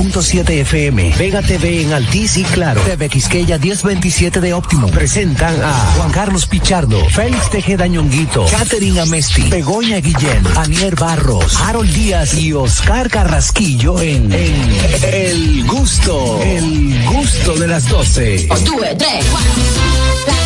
91.7 FM, Vega TV en Altiz y Claro, TV Quisqueya 1027 de Óptimo. Presentan a Juan Carlos Pichardo, Félix Tejeda Ñonguito, Catherine Amesti, Begoña Guillén, Anier Barros, Harold Díaz y Oscar Carrasquillo en, en El Gusto, El Gusto de las 12. tres, todo el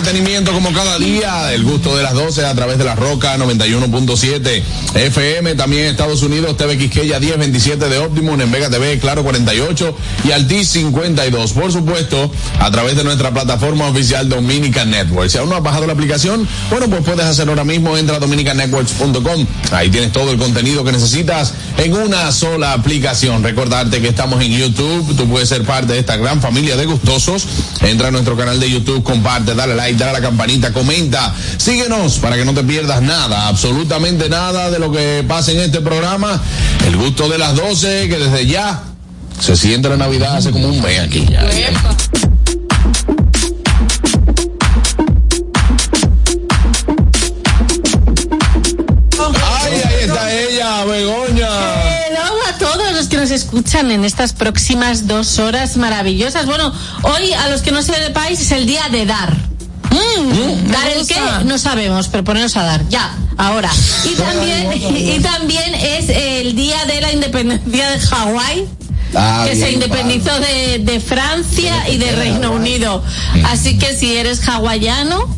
entretenimiento como cada día. El gusto de las 12 a través de la Roca 91.7 FM. También Estados Unidos, TV Quisqueya 1027 de Optimum, en Vega TV, Claro 48 y Altis 52. Por supuesto, a través de nuestra plataforma oficial Dominican Network. Si aún no has bajado la aplicación, bueno, pues puedes hacerlo ahora mismo. Entra a dominicanetworks.com. Ahí tienes todo el contenido que necesitas en una sola aplicación. Recordarte que estamos en YouTube. Tú puedes ser parte de esta gran familia de gustosos. Entra a nuestro canal de YouTube, comparte dale like, dale a la campanita, comenta, síguenos para que no te pierdas nada, absolutamente nada de lo que pasa en este programa. El gusto de las 12, que desde ya se siente la Navidad hace como un mes aquí ya. Ay, ahí está ella, Begoña a todos los que nos escuchan en estas próximas dos horas maravillosas. Bueno, hoy a los que no sepáis es el día de dar. Mm, ¿Dar el qué? No sabemos, pero ponernos a dar. Ya, ahora. Y también, y también es el día de la independencia de Hawái. Ah, que se independizó de, Francia y de Reino Unido. Así que si eres hawaiano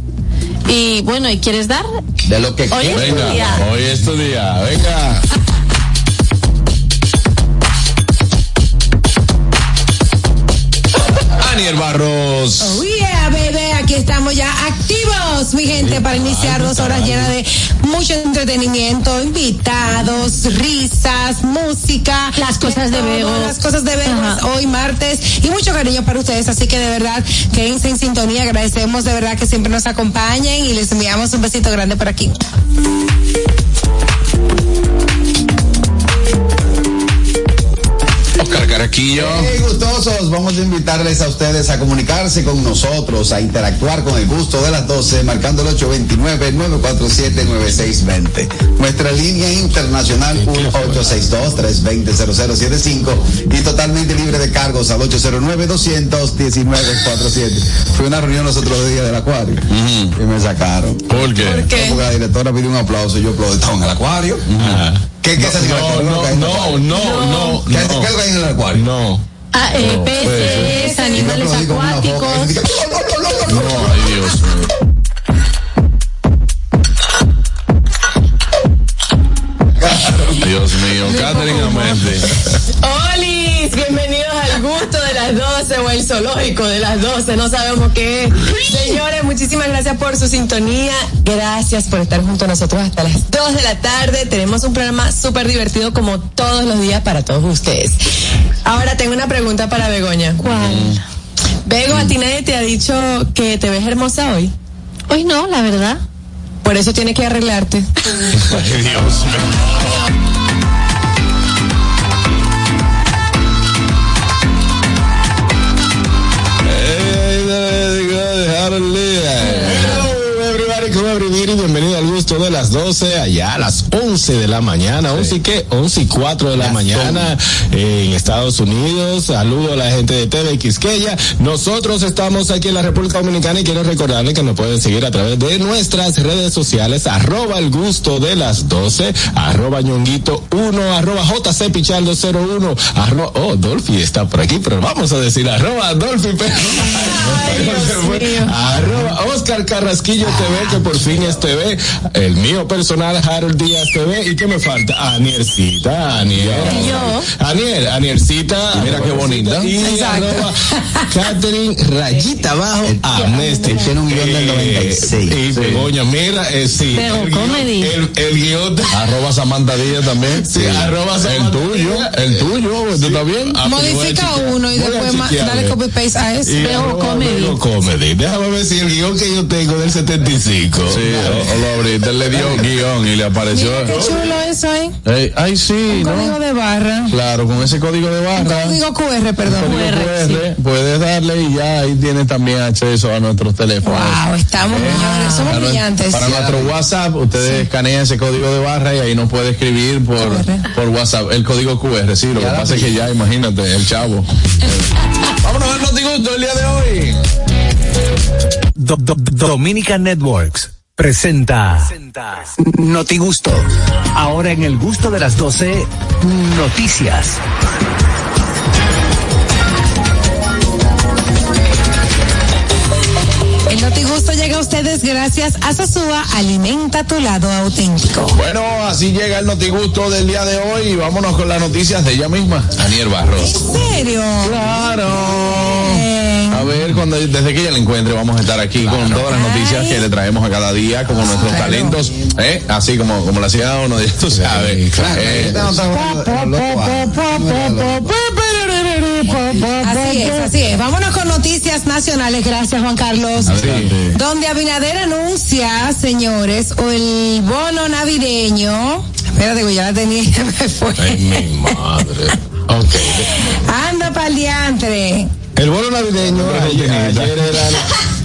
y bueno, ¿y quieres dar? De lo que hoy venga, Hoy es tu día, venga. Daniel Barros. Oh yeah, bebé, aquí estamos ya activos, mi gente, para iniciar dos horas llenas de mucho entretenimiento, invitados, risas, música. Las cosas de Bego. Las cosas de Bego, hoy martes, y mucho cariño para ustedes, así que de verdad, quédense en sintonía, agradecemos de verdad que siempre nos acompañen y les enviamos un besito grande por aquí. Caraquillo. gustosos, vamos a invitarles a ustedes a comunicarse con nosotros, a interactuar con el gusto de las 12, marcando el 829-947-9620. Nuestra línea internacional 1862-320-0075 y totalmente libre de cargos al 809-219-47. Fui a una reunión los otros días del acuario y me sacaron. ¿Por qué? Porque la directora pidió un aplauso y yo aplaudí, estaba en el acuario. ¿Qué, qué no, no, no, no, no, ¿Qué, ¿Qué hay en el acuario? No. Ah, eh, peces, animales acuáticos. No, ay Dios mío. 12 o el zoológico de las 12, no sabemos qué es. Señores, muchísimas gracias por su sintonía. Gracias por estar junto a nosotros hasta las 2 de la tarde. Tenemos un programa súper divertido como todos los días para todos ustedes. Ahora tengo una pregunta para Begoña. ¿Cuál? Bego, ¿a ti nadie te ha dicho que te ves hermosa hoy? Hoy no, la verdad. Por eso tiene que arreglarte. Ay, Dios ¿Cómo abrir y bienvenido al gusto de las 12, allá a las 11 de la mañana, 11 y qué, 11 y 4 de la mañana eh, en Estados Unidos. Saludo a la gente de TV Quisqueya. Nosotros estamos aquí en la República Dominicana y quiero recordarles que nos pueden seguir a través de nuestras redes sociales, arroba el gusto de las 12, arroba ñonguito 1, arroba JC Pichardo 01, arroba, oh, Dolphy está por aquí, pero vamos a decir arroba Dolphy, arroba Oscar Carrasquillo TV, que por fin es TV, el mío personal Harold Díaz TV, y qué me falta, Aniercita, Anier, Anier, Aniercita, mira qué bonita, y arroba Catherine Rayita abajo, Amnesty, tiene un guion del 96. y Begoña, mira, eh, sí, Pero el guión- comedy. el, el guion de- Arroba Samantha Díaz también. Sí, arroba El tuyo, el tuyo, ¿tú estás bien? Ah, pero Modifica uno y después dale eh. copy paste a. Y comedy. Veo comedy. Déjame ver si el guion que yo tengo del 75. Sí, lo él le dio guion y le apareció. Mira qué chulo eso ahí. Ey, ay, sí, Código ¿no? de barra. Claro, con ese código de barra. Código QR, perdón. código QR, QR, puedes darle y ya ahí tienes también acceso a nuestros teléfonos. Wow, estamos, señores, somos Para, nue- brillantes. para nuestro WhatsApp, ustedes escanean ese código de barra y ahí nos puede escribir por, QR. por WhatsApp. El código QR, sí, lo que Ya pasa es que ya, imagínate, el chavo. Vámonos al notigusto el día de hoy. Do- Do- Dominican Networks presenta Notigusto. Ahora en el gusto de las 12, noticias. El Notigusto llega a ustedes gracias a Sosúa Alimenta tu lado auténtico. Bueno, así llega el notigusto del día de hoy y vámonos con las noticias de ella misma, Aniel ¿En Barros. serio? Claro. Bien. A ver, cuando, desde que ella la encuentre, vamos a estar aquí con todas las noticias que le traemos a cada día, como nuestros Claro. talentos, ¿eh? así como, como la hacía uno, ya tú sabes. Claro, Eh, ah. Así es, así es. Vámonos con noticias nacionales. Gracias, Juan Carlos. Adelante. Donde Abinader anuncia, señores, o el bono navideño. Espérate, que ya la tenía, me fue. Ay, mi madre. Ok. Anda pa'l diantre. El bono navideño, ayer, ayer era.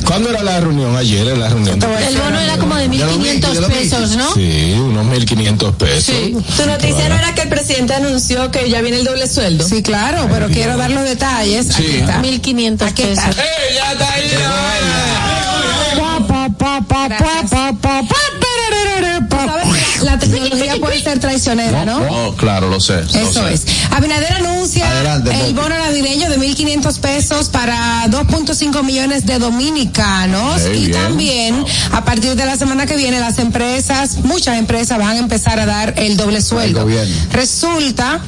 ¿Cuándo era la reunión? Ayer era la reunión. El bono era como de 1.500 pesos, ¿no? Sí, unos 1.500 pesos. Sí. Tu noticia no era que el presidente anunció que ya viene el doble sueldo. Sí, claro, pero quiero dar los detalles. Aquí Sí. está. 1.500 Aquí está. pesos. ¡Eh, ya está ahí! ¿Sabes? La tecnología puede ser traicionera, ¿no? Oh, claro, lo sé. lo Eso sé. es. Abinader anuncia Adelante, el bono navideño de 1.500 pesos para 2.5 millones de dominicanos y bien. también a partir de la semana que viene las empresas, muchas empresas van a empezar a dar el doble sueldo. gobierno. Resulta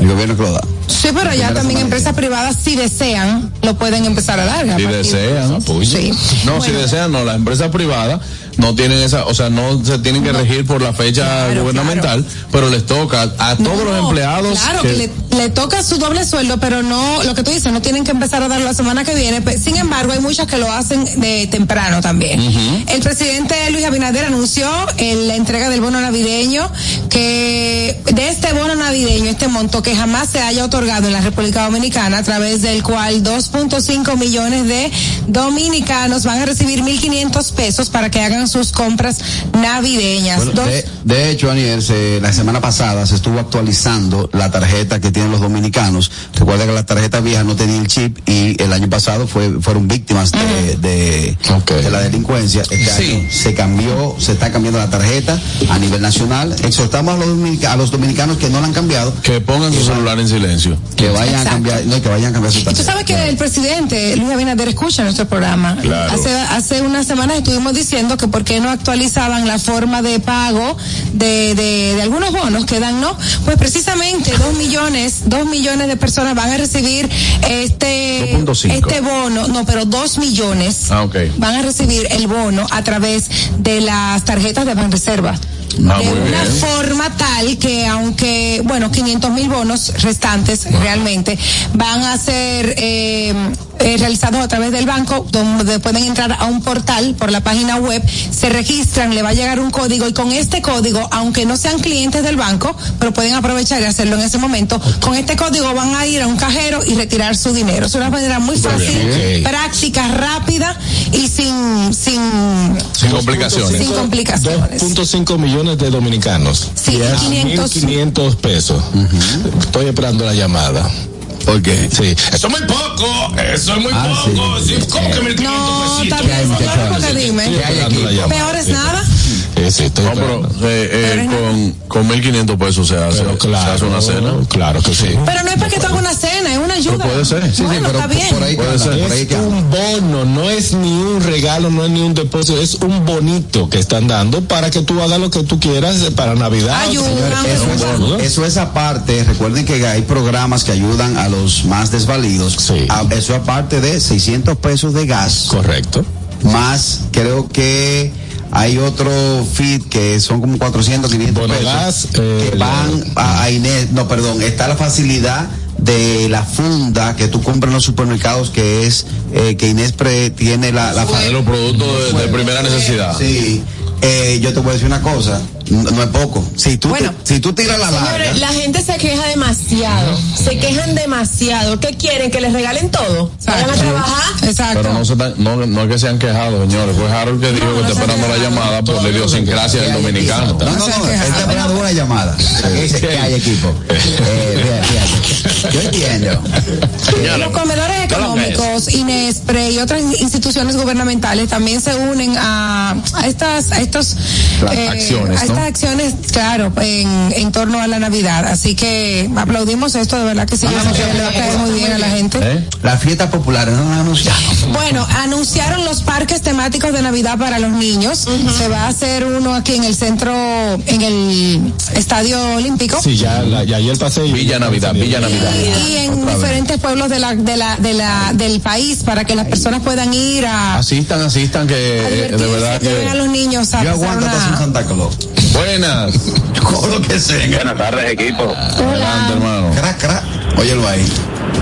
El gobierno que lo da. Sí, pero ya también empresas privadas, si desean, lo pueden empezar a dar. Si desean. Sí. No, si desean, no. Las empresas privadas no tienen esa, o sea, no se tienen que regir por la fecha Claro, gubernamental, pero les toca a todos No, los empleados. Claro, que, le, le toca su doble sueldo, pero no, lo que tú dices, no tienen que empezar a darlo la semana que viene. Pe- Sin embargo, hay muchas que lo hacen de temprano también. El presidente Luis Abinader anunció en la entrega del bono navideño que de este bono navideño, este monto que jamás se haya otorgado en la República Dominicana, a través del cual 2.5 millones de dominicanos van a recibir 1.500 pesos para que hagan sus compras navideñas. Bueno, de, de hecho, Aniel, se- la semana pasada se estuvo actualizando la tarjeta que tienen los dominicanos. Recuerda que la tarjeta vieja no tenía el chip y el año pasado fue, fueron víctimas de, de, la delincuencia. Este Sí. año se cambió, se está cambiando la tarjeta a nivel nacional. Exhortamos a los, dominica- a los dominicanos que no la han cambiado Que pongan su celular en silencio. que vayan Exacto. a cambiar, no, que vayan a cambiar su Y tarjeta. tú sabes que el presidente Luis Abinader escucha nuestro programa. Claro. Hace, hace unas semanas estuvimos diciendo que por qué no actualizaban la forma de pago de, de, de algunos bonos que dan, ¿no? Pues precisamente dos millones, dos millones de personas van a recibir este, 2.5. este bono, no, pero dos millones Ah, van a recibir el bono a través de las tarjetas de Banreserva. Ah, de una bien. forma tal que aunque, bueno, 500 mil bonos restantes realmente van a ser eh, eh, realizados a través del banco, donde pueden entrar a un portal por la página web, se registran, le va a llegar un código y con este código, aunque no sean clientes del banco, pero pueden aprovechar y hacerlo en ese momento, con este código van a ir a un cajero y retirar su dinero. Es una manera muy fácil, práctica, rápida y sin, sin, Sin complicaciones. Sin complicaciones. 2.5 millones de dominicanos. Sí, Y es 500. 1.500 pesos. Estoy esperando la llamada. ¿Por qué? Sí. Eso es muy poco. Eso es muy Ah, poco. Sí. ¿Cómo que 1.500 No, pesitos? está bien, claro, porque dime. Estoy esperando la llamada. Peor es nada. Sí, sí, estoy No, pero eh, eh, con, con 1.500 pesos se hace, Pero se hace una cena. Claro que sí. Pero no es para que tú hagas una cena, una ayuda. Pero puede ser. Sí, sí, pero está bien. por ahí Puede ser. por ahí Es un bono, no es ni un regalo, no es ni un depósito, es un bonito que están dando para que tú hagas lo que tú quieras para Navidad. Ayuda. Eso bono. es, eso es aparte, recuerden que hay programas que ayudan a los más desvalidos. Sí. A- eso aparte de 600 pesos de gas, Correcto. más creo que hay otro feed que son como 400, 500 Bono pesos gas, eh, que van a, a Inés, no, perdón, está la facilidad de la funda que tú compras en los supermercados que es eh, que Inés pre- tiene la, la De los productos de, de primera necesidad. Sí. Eh, yo te voy a decir una cosa, no, no es poco. Si tú, Bueno. te- si tú tiras la larga, Señores, la gente se queja demasiado. Se quejan demasiado. ¿Qué quieren? ¿Que les regalen todo? ¿Vayan a trabajar? Exacto. Pero no, se tan- no, no es que se han quejado, señores. Fue Harold que dijo que está esperando la llamada por la idiosincrasia del dominicano. No, no, no, está esperando una llamada. Dice que hay equipo. Eh, fíjate. Yo entiendo. Los comedores económicos, Inespre y otras instituciones gubernamentales también se unen a, a estas, a estos Las acciones, a ¿no? Estas acciones, claro, en, en torno a la Navidad. Así que aplaudimos esto, de verdad que sí, yo sé que le va a caer muy bien a la gente. ¿Eh? Las fiestas populares no. Bueno, anunciaron los parques temáticos de Navidad para los niños. Se va a hacer uno aquí en el centro, en el Estadio Olímpico. Sí, ya, la, ya ayer pasé. y- Villa Navidad, Villa Navidad. Y en diferentes pueblos de la, de la, de la, del país para que las personas puedan ir a, Asistan, asistan, que a eh, de verdad a que. los niños a Yo aguanto hasta sin una... Santa Claus. Buenas. Lo que sea. Buenas tardes, equipo. Adelante, hermano. Crack, crack. Óyelo ahí.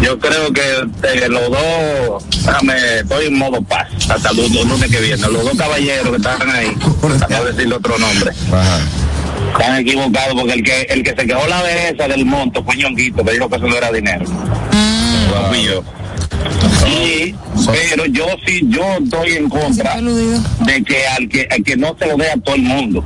Yo creo que eh, los dos, déjame, estoy en modo paz hasta los los lunes que viene. Los dos caballeros que están ahí, para no decirle otro nombre, Ajá. están equivocados porque el que el que se quejó la esa del monto fue Ñonguito, que dijo que eso no era dinero. Yo. Y, pero yo sí, yo estoy en contra de que al que, al que no se lo dé a todo el mundo.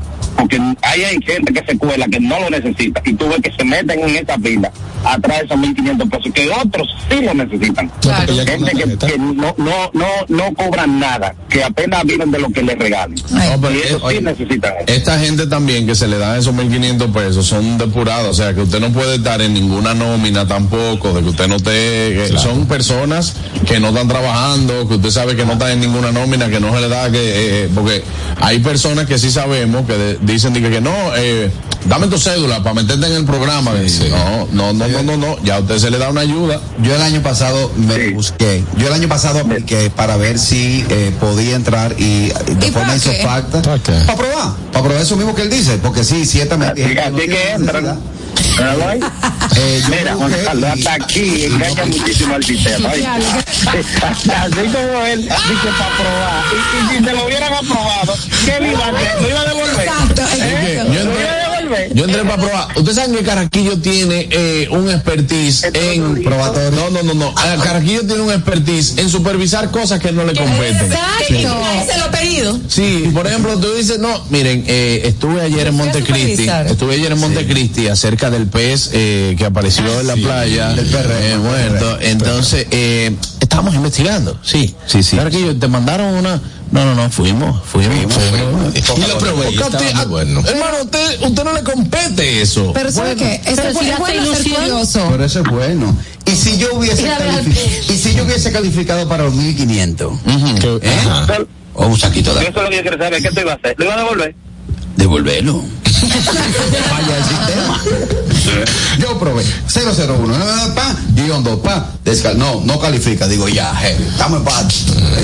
Porque hay, hay gente que se cuela que no lo necesita y tú ves que se meten en esa fila atrás de esos 1.500 pesos que otros sí lo necesitan. Claro. Gente que, no, no, no, no cobran nada, que apenas viven de lo que les regalen. No, y eso eh, oye, sí necesitan. Esta gente también que se le dan esos 1.500 pesos son depurados, o sea que usted no puede estar en ninguna nómina tampoco, de que usted no esté, que son personas que no están trabajando, que usted sabe que no están en ninguna nómina, que no se le da, que, eh, porque hay personas que sí sabemos que de- dicen de que, que no, eh, dame tu cédula para meterte en el programa. No, no, no, no, no, no, ya a usted se le da una ayuda. Yo el año pasado me Sí. busqué. Yo el año pasado apliqué para ver si eh, podía entrar y de ¿Y forma isofacta. ¿Para qué? Para probar. Para probar eso mismo que él dice. Porque sí, ciertamente. Así, no así tiene que entran. Eh, Mira, Juan Carlos, hasta aquí engaña muchísimo al sistema. Así como él dice para probar. Y, y si se lo hubieran aprobado, ¿qué le iba a hacer? ¿Lo iba a devolver? Exacto, ¿Eh? Yo Yo entré para probar. Ustedes saben que Carraquillo tiene eh, un expertise en Probatorio. No, no, no, no. Ah, Carraquillo tiene un expertise en supervisar cosas que no le competen. Exacto. Se lo pedido. Sí, por ejemplo, tú dices, no, miren, eh, estuve ayer en Montecristi, estuve ayer en Montecristi acerca del pez eh, que apareció en la playa, Del perreo, eh, del muerto. perreo. Entonces, eh, estábamos investigando, sí. Sí, sí. Carraquillo, te mandaron una. No, no, no, fuimos, fuimos. fuimos. Y lo probé. Y muy bueno. Hermano, usted, usted no le compete eso. Pero ¿sabe qué? Eso Pero es, si es hace bueno ser curioso. Pero eso es bueno. Y si yo hubiese califi- y si yo hubiese calificado para los 1500, Ujú. ¿eh? Ajá. O un saquito de eso es lo que yo quiero saber. ¿Qué te iba a hacer? ¿Lo iba a devolver? devolverlo. Falla el sistema. Yo probé 001, eh, pa, guion 2, pa, descal- no, no califica, digo ya, je, estamos en paz.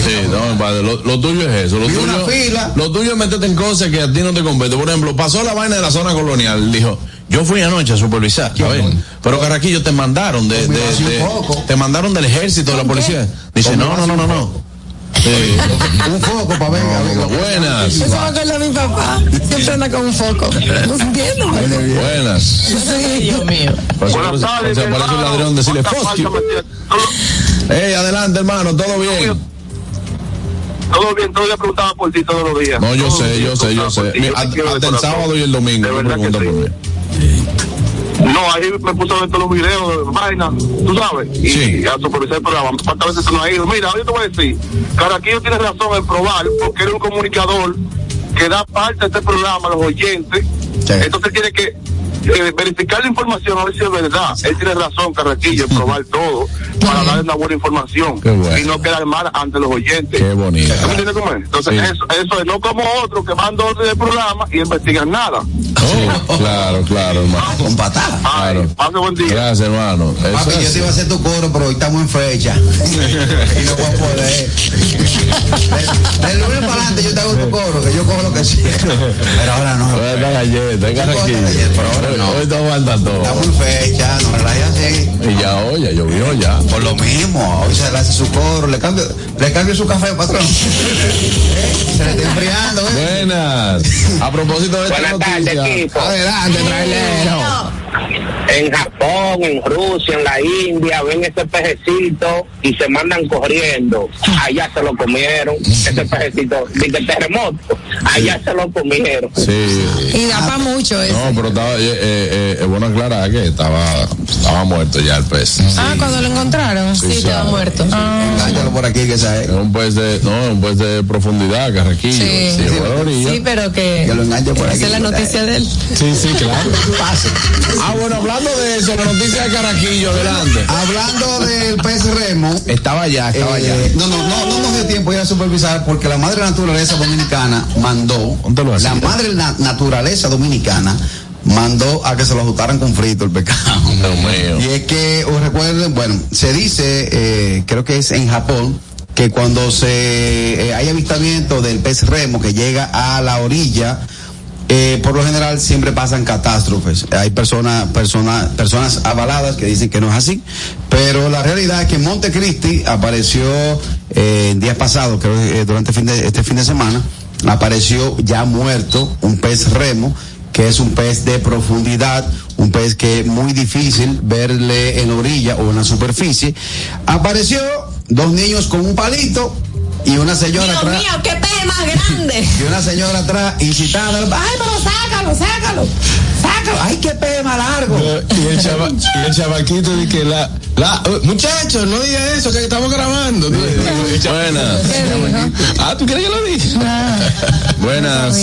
Sí, lo, lo tuyo es eso. Lo Vi tuyo, una fila. lo tuyo es meterte en cosas que a ti no te competen. Por ejemplo, pasó la vaina de la zona colonial. Dijo, yo fui anoche a supervisar. A ver, pero Carraquillo te mandaron de, de- te mandaron del ejército, de la policía. Dice, no, no, no, no, no. Sí. Un foco para ver, amigo. Buenas, Eso me acuerda de mi papá. Siempre anda con un foco. No entiendo. buenas. Sí. Dios mío. Por eso- por eso parece un ladrón decirle, you. Ey, adelante, hermano, todo bien. Todo bien, todo día preguntaba por ti todos los días. No, yo sé, yo sé, yo sé. hasta el sábado y el domingo. De verdad que sí. No, ahí me puso a ver todos los videos, vaina, tú sabes, y, Sí. a supervisar el programa. ¿Cuántas veces tú no has ido? Mira, yo te voy a decir, Caraquillo tiene razón en probar, porque eres un comunicador que da parte de este programa a los oyentes, Sí. entonces tiene que eh, verificar la información a ver si es verdad. Él tiene razón, Carraquillo, probar todo para dar una buena información bueno. y no quedar mal ante los oyentes. Qué bonito. ¿Tú me entiendes cómo es? Entonces, Sí. eso, eso es no como otros que van dos del programa y investigan nada. Claro, claro, hermano. Con patada. Claro. pase buen día. Gracias, hermano. Eso Papi, yo te iba a hacer tu coro, pero hoy estamos en fecha. y no voy a poder. De, de lunes para adelante yo te hago tu coro, que yo cojo lo que sea. Pero ahora no. Hoy está galleta, hay carraquillo. Pero ahora no. Hoy está falta todo. Estamos en fecha, no relajes así. Y ya hoy, ya llovió ya. Por lo mismo, hoy se le hace su coro, le cambio, le cambio su café, patrón. ¿Eh? Se le está enfriando, ¿eh? Buenas. A propósito de esta Buenas noticia. equipo. Adelante, trailero. En Japón, en Rusia, en la India, ven ese pejecito y se mandan corriendo. Allá se lo comieron. Ese pejecito, de terremoto, allá se lo comieron. Sí. Y da para mucho eso. No, pero estaba, eh, eh, eh, es bueno aclarar que estaba, estaba muerto ya el pez. Ah, cuando lo encontraron. Sí, estaba muerto. Engáñalo por aquí que sabe. Es un pez de, no, es un pez de profundidad, carraquillo. Sí. Sí, orilla. Pero que. Que lo por aquí. Esa es la noticia de él. Sí, sí, claro. Ah, bueno, hablando de eso, la noticia de Carraquillo, adelante. Hablando del pez remo, Estaba allá, estaba eh, allá. no, no, no, no nos dio tiempo ir a supervisar porque la madre naturaleza dominicana mandó, ¿Dónde lo la madre na- naturaleza dominicana mandó a que se lo ajustaran con frito el pecado. Mío. Y es que, os recuerden, bueno, se dice, eh, creo que es en Japón, que cuando se eh, hay avistamiento del pez remo que llega a la orilla, eh, por lo general siempre pasan catástrofes. Hay personas, personas, personas avaladas que dicen que no es así, pero la realidad es que en Montecristi apareció eh, el día pasado, creo eh, durante fin de, este fin de semana, apareció ya muerto un pez remo que es un pez de profundidad, un pez que es muy difícil verle en la orilla o en la superficie. Apareció dos niños con un palito y una señora Dios atrás. mío, qué pez más grande. Y una señora atrás incitando, ay, pero sácalo, sácalo, sácalo, ay, qué pez más largo. Y el, chava, y el chavaquito dice que la, la eh, muchachos, no diga eso, que estamos grabando. Buenas. Ah, ¿tú quieres que lo diga? Buenas.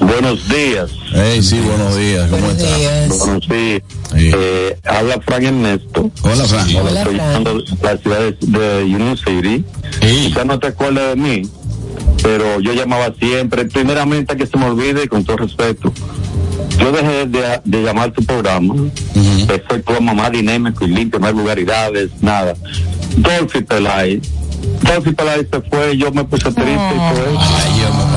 Buenos días. Hey, sí, buenos días. ¿Cómo estás? Buenos días. Sí. Eh, habla Frank Ernesto. Hola, Fran. Hola, estoy llamando de la ciudad de, Union City. Sí. Quizás no te acuerdas de mí, pero yo llamaba siempre. Primeramente, que se me olvide, con todo respeto, yo dejé de, de llamar tu programa. tu mamá dinámico y limpio, no hay vulgaridades, nada. Dolphy Pelay. Dolphy Pelay se fue, yo me puse triste y todo eso. Wow.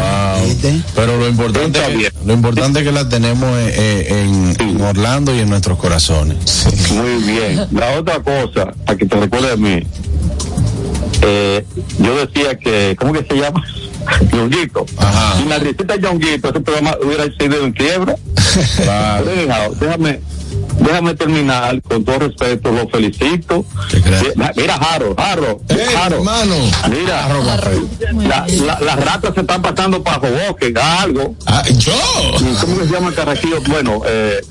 ¿Viste? Pero lo importante, lo importante es que la tenemos eh, eh, en, en Orlando y en nuestros corazones. Muy bien. La otra cosa, para que te recuerde de mí, eh, yo decía que, ¿cómo que se llama? Yonguito. Ajá. Si la risita Yonguito, ese programa hubiera sido en quiebra. Claro. Pero, déjame, déjame terminar con todo respeto, lo felicito. Eh, Mira, Jaro, Jaro, Ey, Jaro. hermano. Mira, la- la- las ratas se están pasando para Joboque, algo. Ah, ¿Yo? ¿Cómo se llama Carraquillo? Bueno, eh,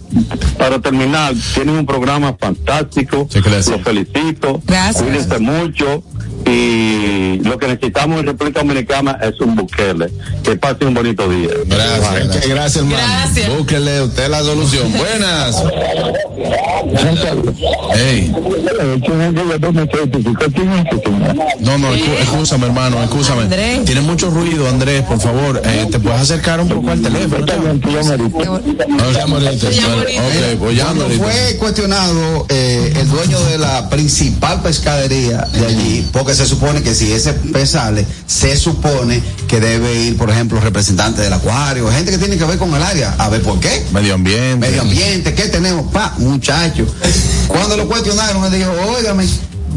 para terminar, tienen un programa fantástico. Sí. Los felicito. Gracias. Cuídense mucho. Y lo que necesitamos en República Dominicana es un buquele. Que pasen un bonito día. Gracias, gracias, hermano. Gracias. Búsquele usted la solución. Buenas. Hey. No, no, escúchame, hermano, escúchame. Andrés. Tiene mucho ruido, Andrés, por favor. Eh, ¿Te puedes acercar un poco al teléfono? No, ya moriste. Ok, pues ya Cuando moriste. fue cuestionado eh, el dueño de la principal pescadería de allí, porque se supone que si ese pez sale, se supone que debe ir, por ejemplo, representantes del acuario, gente que tiene que ver con el área, a ver por qué. Medio ambiente. Medio ambiente, ¿qué tenemos? Pa, muchacho. Cuando lo cuestionaron, él dijo, óigame,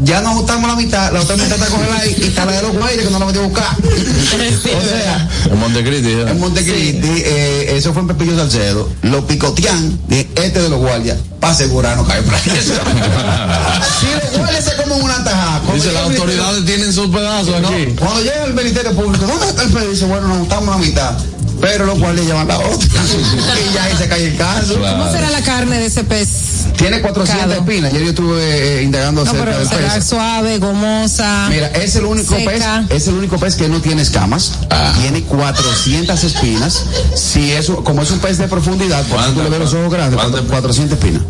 ya nos ajustamos la mitad, la otra mitad está congelada y, y está la de los guayres que no la metió a buscar. o sea, En Montecristi. ¿eh? en Montecristi, eh, eso fue en Pepillo Salcedo, lo picotean, de este de los guardias, para asegurar no caer preso. si los guardias se comen una tajada, Dice, las autoridades tienen sus pedazos no, aquí. cuando llega el Ministerio Público, ¿dónde está el preso? Dice, bueno, nos juntamos la mitad. Pero los guardias llevan la otra. y ya ahí se cae el caso. ¿Cómo será la carne de ese pez? Tiene 400 Cado. espinas. Ayer yo estuve eh, indagando No, acerca pero del será pez. suave, gomosa. Mira, es el único Seca. pez, es el único pez que no tiene escamas. Tiene 400 espinas. Si eso, como es un pez de profundidad, por tú le ves los ojos grandes, ¿Cuántas? 400 espinas.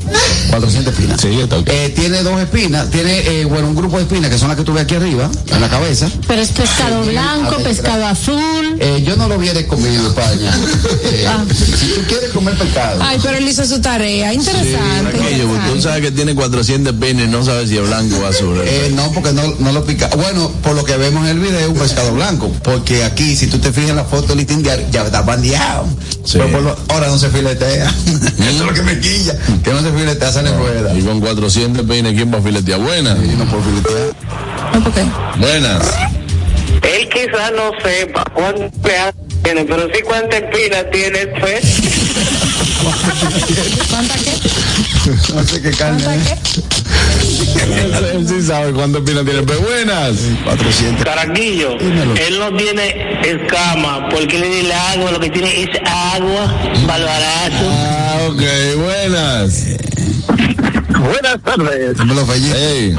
400 espinas. Sí, está. Eh, tiene dos espinas, tiene, eh, bueno, un grupo de espinas que son las que tú ves aquí arriba, en la cabeza. Pero es pescado blanco, ver, pescado azul. Eh, yo no lo hubiera comido, España. Eh, Ah. Si tú quieres comer pescado. Ay, pero él hizo su tarea. Interesante. Aquello, tú sabes que tiene 400 pines no sabes si es blanco o azul. Eh, no, porque no, no lo pica. Bueno, por lo que vemos en el video, un pescado blanco. Porque aquí, si tú te fijas en la foto del listín diario, ya está bandeado. Sí. Pero por lo- ahora no se filetea. Eso es lo que me quilla. Que no se filetea, sale rueda. Y con 400 pines, ¿quién va a filetear? No puedo. No, ¿por qué? Buenas. Él quizás no sepa cuánto tiene, pero sí cuántas espinas tiene el pez. ¿Cuánta qué? No sé qué carne ¿Cuánta es. qué? Él sí sabe cuántas pinas tiene. Pero buenas. 400. Caraquillo, Dímelo. él no tiene escama porque le di el agua, lo que tiene es agua, malbarato. Ah, ok, buenas. Buenas tardes. Dímelo. Hey.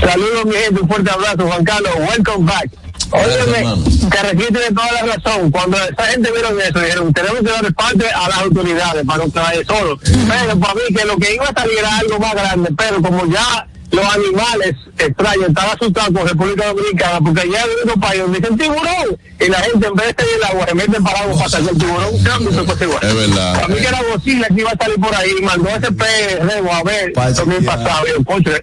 Saludos, mi gente. Un fuerte abrazo, Juan Carlos. Welcome back. Óyeme, Carrequillo tiene toda la razón. Cuando esa gente vieron eso, dijeron, tenemos que darle parte a las autoridades para no traer solo. Pero para mí que lo que iba a salir era algo más grande, pero como ya los animales extraños estaban asustados con República Dominicana, porque ya en otros países dicen tiburón, y la gente en vez de salir el agua, se mete para agua para sacar el tiburón, cambio se puede igual. Es verdad. Para mí que era Godzilla que iba a salir por ahí, y mandó ese pez rebo a ver, también pasado,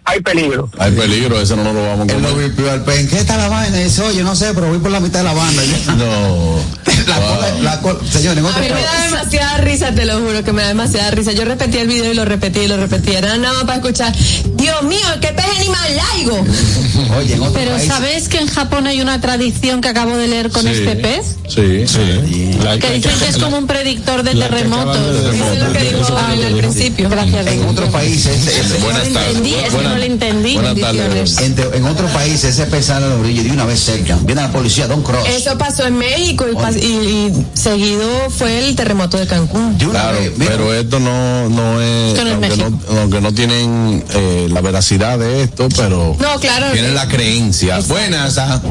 hay peligro. Hay peligro, eso no lo vamos a al pen. ¿Qué está la vaina? Y dice, oye, no sé, pero voy por la mitad de la banda. No. La cola, la cola, señores, en A otro mí me país. da demasiada risa, te lo juro que me da demasiada risa. Yo repetí el video y lo repetí y lo repetí. Era nada más para escuchar. Dios mío, qué pez animal laigo. Oye, en otro Pero país. ¿sabes que en Japón hay una tradición que acabo de leer con Sí. este pez? Sí. Sí. La- Que dicen que es como un predictor de terremotos. es lo que dijo al principio. Gracias. En otros países. Buenas tardes. es que no lo entendí. En, otros países ese pez sale a la orilla y de una vez cerca. Viene la policía, Don Cross. Eso pasó en México y, pas- y- y seguido fue el terremoto de Cancún. Claro, pero esto no, no es, Esto no es aunque, México. no, aunque no tienen eh, la veracidad de esto, pero No, claro. tienen la creencia. Buenas. ah.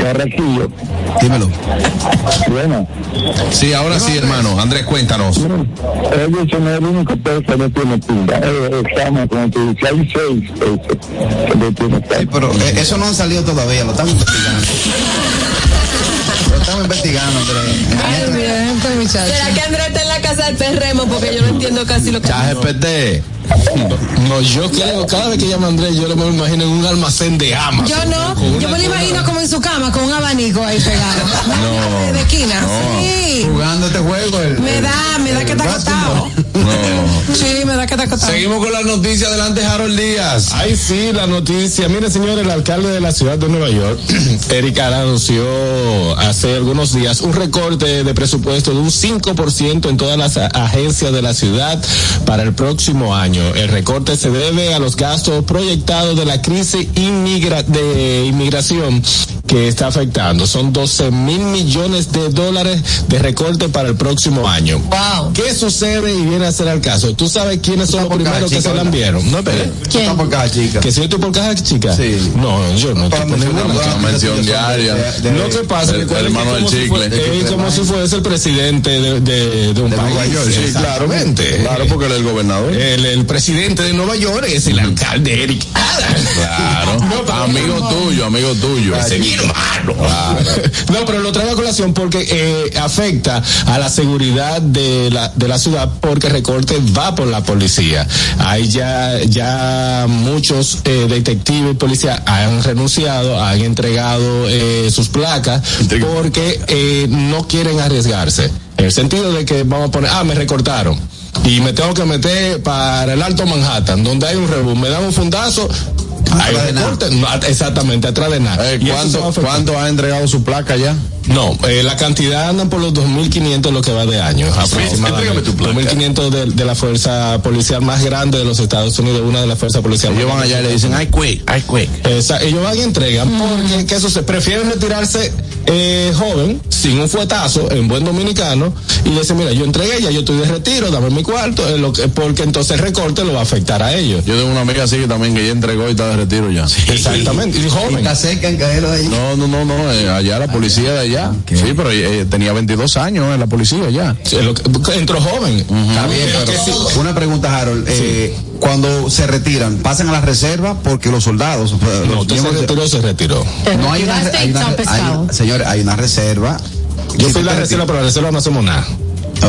Carrequillo. dímelo. Bueno, Sí, ahora sí, hermano. Andrés, cuéntanos. ellos son el único pez que no tiene pinga. Eh, Estamos, como tú dices, hay seis peces que no tienen Sí, pero eh, eso no han salido todavía, lo estamos investigando. lo estamos investigando, Ay, Andrés. mira, este muchacho. ¿Será que Andrés está en la casa del pez remo? Porque yo no entiendo casi lo que ChatGPT. No, yo creo, cada vez que llama Andrés, yo lo me imagino en un almacén de Amazon. Yo no, yo me lo imagino como en su cama con un abanico ahí pegado. No, De, esquina. no. Sí. Jugando este juego. El, Me da, me da que está acostado. No. Sí, me da que está acostado. Seguimos con las noticias. Adelante, Harold Díaz. Ay, sí, la noticia. Mire, señor, el alcalde de la ciudad de Nueva York, Eric Ara, anunció hace algunos días un recorte de presupuesto de un 5% en todas las agencias de la ciudad para el próximo año. El recorte se debe a los gastos proyectados de la crisis inmigra- de inmigración que está afectando. Son 12 mil millones de dólares de recorte para el próximo año. Wow. ¿Qué sucede y viene a ser al caso? ¿Tú sabes quiénes son los cada primeros que se la enviaron? No, espere. Tú estás por cada chica. Que si yo estoy por caja chica. Sí. No, yo no estoy Para por mencionar mención diaria. Lo que pasa el- es que el hermano del chicle. es como si fuese el presidente de, de, de un país. Nueva York, sí, exactamente. Claro, porque él es el gobernador. El, el presidente de Nueva York es el alcalde Eric Adams. Claro. No, amigo tuyo, amigo tuyo. Ese hermano. No, pero lo traigo a colación porque eh, afecta a la seguridad de la, de la ciudad porque recorte va por la policía. Hay ya, ya muchos eh, detectives y policías han renunciado, han entregado eh, sus placas porque eh, no quieren arriesgarse. En el sentido de que vamos a poner, ah, me recortaron. Y me tengo que meter para el Alto Manhattan, donde hay un rebú, me dan un fundazo, hay un recorte, exactamente, atrás de nada. Eh, Y eso se va a ¿cuánto, afectar. ¿Cuánto ha entregado su placa ya? No, eh, la cantidad andan por los 2.500 lo que va de año, aproximadamente. entrégame tu placa. 2.500 de, de la fuerza policial más grande de los Estados Unidos, una de las fuerzas policiales. Ellos más van allá y le dicen, ay, quick, ay, quick. Esa- ellos van y entregan porque ¿qué sucede? prefieren retirarse eh, joven, sin un fuetazo, en buen dominicano, y decir, mira, yo entregué, ya yo estoy de retiro, dame mi cuarto, eh, lo que- porque entonces el recorte lo va a afectar a ellos. Yo tengo una amiga así que también que ya entregó y está de retiro ya. Exactamente, y joven. Está cerca en caerlo de ahí. No, no, no, no, eh, allá la policía de allá. Sí, pero eh, tenía 22 años en la policía ya. Sí, lo que- entró joven. Está bien, Pero pero que sí. una pregunta, Harold. Eh, cuando se retiran, ¿pasan a la reserva? Porque los soldados. eh, No, los usted se retiró, se retiró. No hay una, hay una- hay- hay una reserva. Yo fui la reserva, pero la reserva no hacemos nada.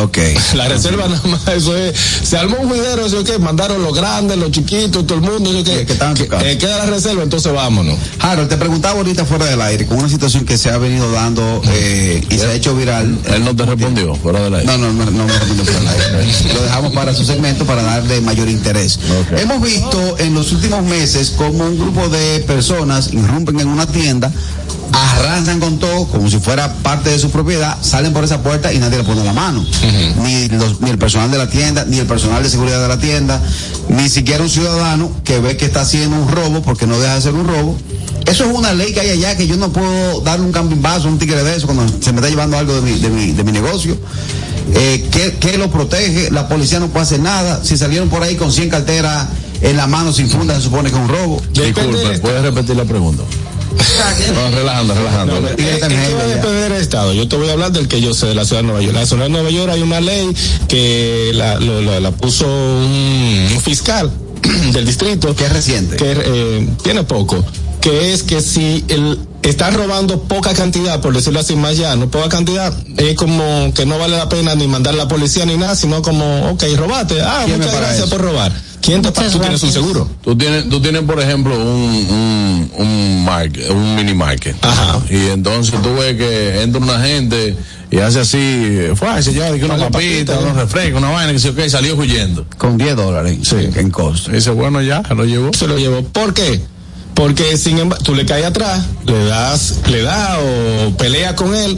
Ok. La reserva nada más, eso es, se armó un juidero, eso es que mandaron los grandes, los chiquitos, todo el mundo, eso es que, Que tu casa. eh, queda la reserva, entonces vámonos. Harold, te preguntaba ahorita fuera del aire, con una situación que se ha venido dando eh, y se ha hecho viral. Él no te respondió, fuera de la No, no, no, no me respondió fuera del aire. Lo dejamos para su segmento para darle mayor interés. Ok. Hemos visto en los últimos meses como un grupo de personas irrumpen en una tienda, arrancan con todo como si fuera parte de su propiedad, salen por esa puerta y nadie le pone la mano. ni, los, ni el personal de la tienda, ni el personal de seguridad de la tienda, ni siquiera un ciudadano que ve que está haciendo un robo porque no deja de ser un robo. Eso es una ley que hay allá que yo no puedo darle un campimbazo a un tigre de eso cuando se me está llevando algo de mi, de mi, de mi negocio. Eh, ¿qué, qué lo protege? La policía no puede hacer nada. Si salieron por ahí con 100 carteras en la mano sin funda, se supone que es un robo. Disculpe, ¿puedes repetir la pregunta? No, relajando, relajando. No, eh, está en ¿en qué medio va a ya. depender del estado? Yo te voy a hablar del que yo sé de la ciudad de Nueva York. En la ciudad de Nueva York hay una ley que la, la puso un, un fiscal del distrito. Que es reciente. Que eh, tiene poco. Que es que si el, están robando poca cantidad, por decirlo así más llano, poca cantidad, es como que no vale la pena ni mandar a la policía ni nada, sino como, ok, robate. Ah, ¿Quién me muchas gracias eso? por robar. ¿Quién te paga? Tú tienes un seguro. Tú tienes, tú tienes por ejemplo, un, un, un market, un mini market. Ajá. Y entonces tú ves que entra una gente y hace así, fue, se lleva de que una Una papita, papita, unos refrescos, una vaina, que se ok, salió huyendo. Con 10 dólares Sí. en costo. Y dice, bueno, ya, lo llevó. se lo llevó. ¿Por qué? Porque sin embargo, tú le caes atrás, le das, le da o pelea con él,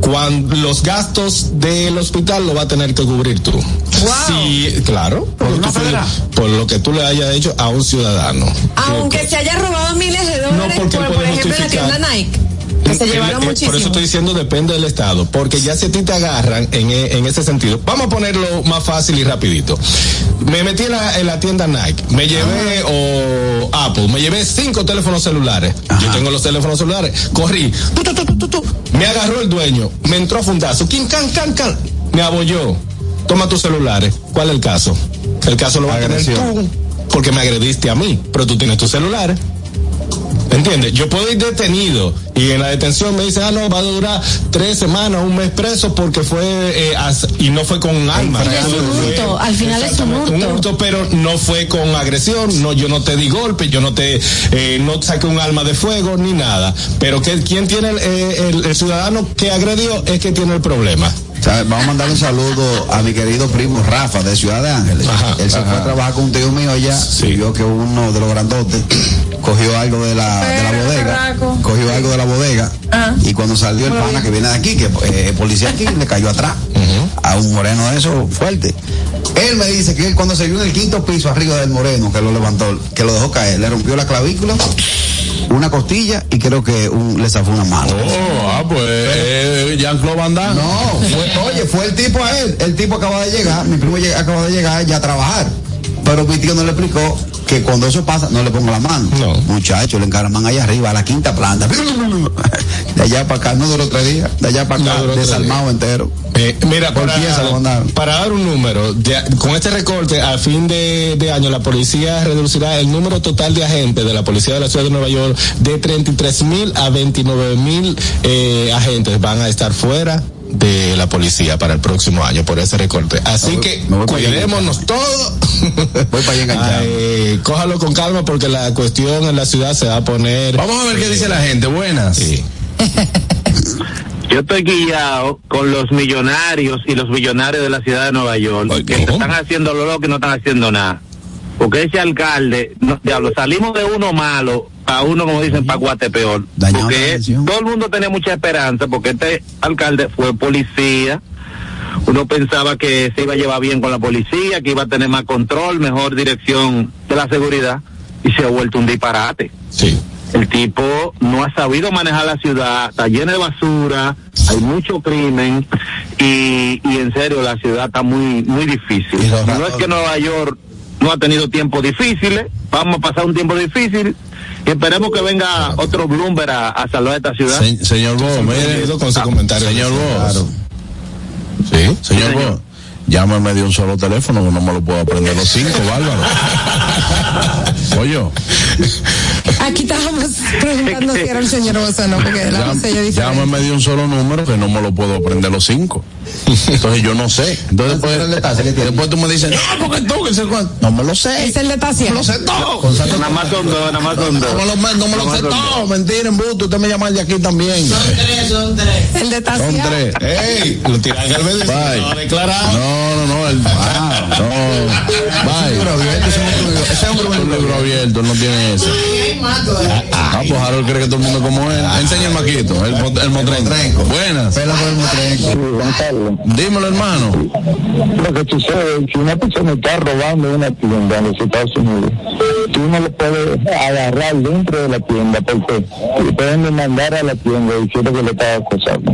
cuando los gastos del hospital lo va a tener que cubrir tú. Sí, claro, por, tu- federal. por lo que tú le hayas hecho a un ciudadano. Aunque se haya robado miles de dólares, porque por, por ejemplo, en la tienda Nike. Que se Eh, llevaron eh, muchísimo. Por eso estoy diciendo depende del estado, porque ya si a ti te agarran en, e- en ese sentido, vamos a ponerlo más fácil y rapidito. Me metí en la, en la tienda Nike, me llevé o Apple, me llevé cinco teléfonos celulares. Yo tengo los teléfonos celulares, corrí, tu, me agarró el dueño, me entró a fundazo, kin, can, can, can, me abolló. Toma tus celulares. ¿Cuál es el caso? El caso lo va a tener tú, porque me agrediste a mí, pero tú tienes tus celulares. ¿Entiendes? Yo puedo ir detenido y en la detención me dicen, ah, no, va a durar tres semanas, un mes preso porque fue, eh, as- y no fue con un arma. Pero es un Fue- hurto, al final es un hurto. Un hurto, pero no fue con agresión, no, yo no te di golpe, yo no te, eh, no saqué un arma de fuego ni nada. Pero que, ¿quién tiene el, eh, el- el ciudadano que agredió es que tiene el problema. ¿Sabes? Vamos a mandar un saludo a mi querido primo Rafa de Ciudad de Ángeles. Ajá, Él se ajá. fue a trabajar con un tío mío allá y vio que uno de los grandotes cogió algo de la, de la Pero, bodega, cogió algo de la bodega Ah. y cuando salió el pana que viene de aquí, que eh, es policía aquí, le cayó atrás a un moreno de eso fuerte. Él me dice que él cuando se vio en el quinto piso arriba del moreno que lo levantó, que lo dejó caer, le rompió la clavícula, una costilla y creo que un, le zafó una mano. Oh, ah, pues, eh, Jean-Claude Van Damme. No, fue, oye, fue el tipo a él. El tipo acaba de llegar, mi primo llega- acaba de llegar ya a trabajar. Pero mi tío no le explicó que cuando eso pasa, no le pongo la mano. No. Muchachos, le encaraman allá arriba, a la quinta planta. De allá para acá, no duró tres días. De allá para No acá, tres desarmado entero. Eh, mira, Por para, pieza lo mandaron. para dar un número, de- con este recorte, a fin de, de año, la policía reducirá el número total de agentes de la policía de la ciudad de Nueva York de 33 mil a 29 mil eh, agentes van a estar fuera de la policía para el próximo año por ese recorte. Así que cuidémonos todos. Voy para allá. Ay, cójalo con calma porque la cuestión en la ciudad se va a poner. Vamos a ver qué dice la gente. Buenas. Sí. Yo estoy guiado con los millonarios y los millonarios de la ciudad de Nueva York, Ay, que están haciendo lo loco y no están haciendo nada. Porque ese alcalde, no, diablo, salimos de uno malo a uno, como dicen, para Guatepeor. Dañado la Porque todo el mundo tenía mucha esperanza, porque este alcalde fue policía. Uno pensaba que se iba a llevar bien con la policía, que iba a tener más control, mejor dirección de la seguridad, y se ha vuelto un disparate. Sí. El tipo no ha sabido manejar la ciudad, está llena de basura, hay mucho crimen y, y en serio la ciudad está muy muy difícil. No es que Nueva York no ha tenido tiempos difíciles, vamos a pasar un tiempo difícil y esperemos que venga otro Bloomberg a, a salvar esta ciudad. Se- señor Bo, mire, con su comentario. señor Bo. Claro. Sí, señor. Bo. Llámame de un solo teléfono que no me lo puedo aprender los cinco, bárbaro. Oye, Aquí estábamos preguntando si era el señor Bozo o no, porque se oye diferente. llámame de un solo número que no me lo puedo aprender los cinco. Entonces yo no sé. Entonces ¿Cuántos números de taza que después, tiene? después tú me dices, no, porque tú, que sé cuánto. No me lo sé. Es el de Tasia. No lo sé todo. Nada más son dos, nada más son dos. No me lo, no me lo Nada sé más son todo. Mentira, embusto. Usted me llama de aquí también. El de Son Tasia. tres. ¡Ey! Lo tiran al medio. Bye. No ha declarado. No, no, no. El, no. Bye. Ese es un Es un libro abierto, no tiene eso. Ah, pues Harold cree que todo el mundo como él. Enseña el maquito, el, el motrenco. motrenco. Buenas. Pela por el motrenco. Dímelo, hermano. lo que sucede es que una persona está robando una tienda en los Estados Unidos, tú no lo puedes agarrar dentro de la tienda porque te pueden demandar a la tienda diciendo que le está acosando.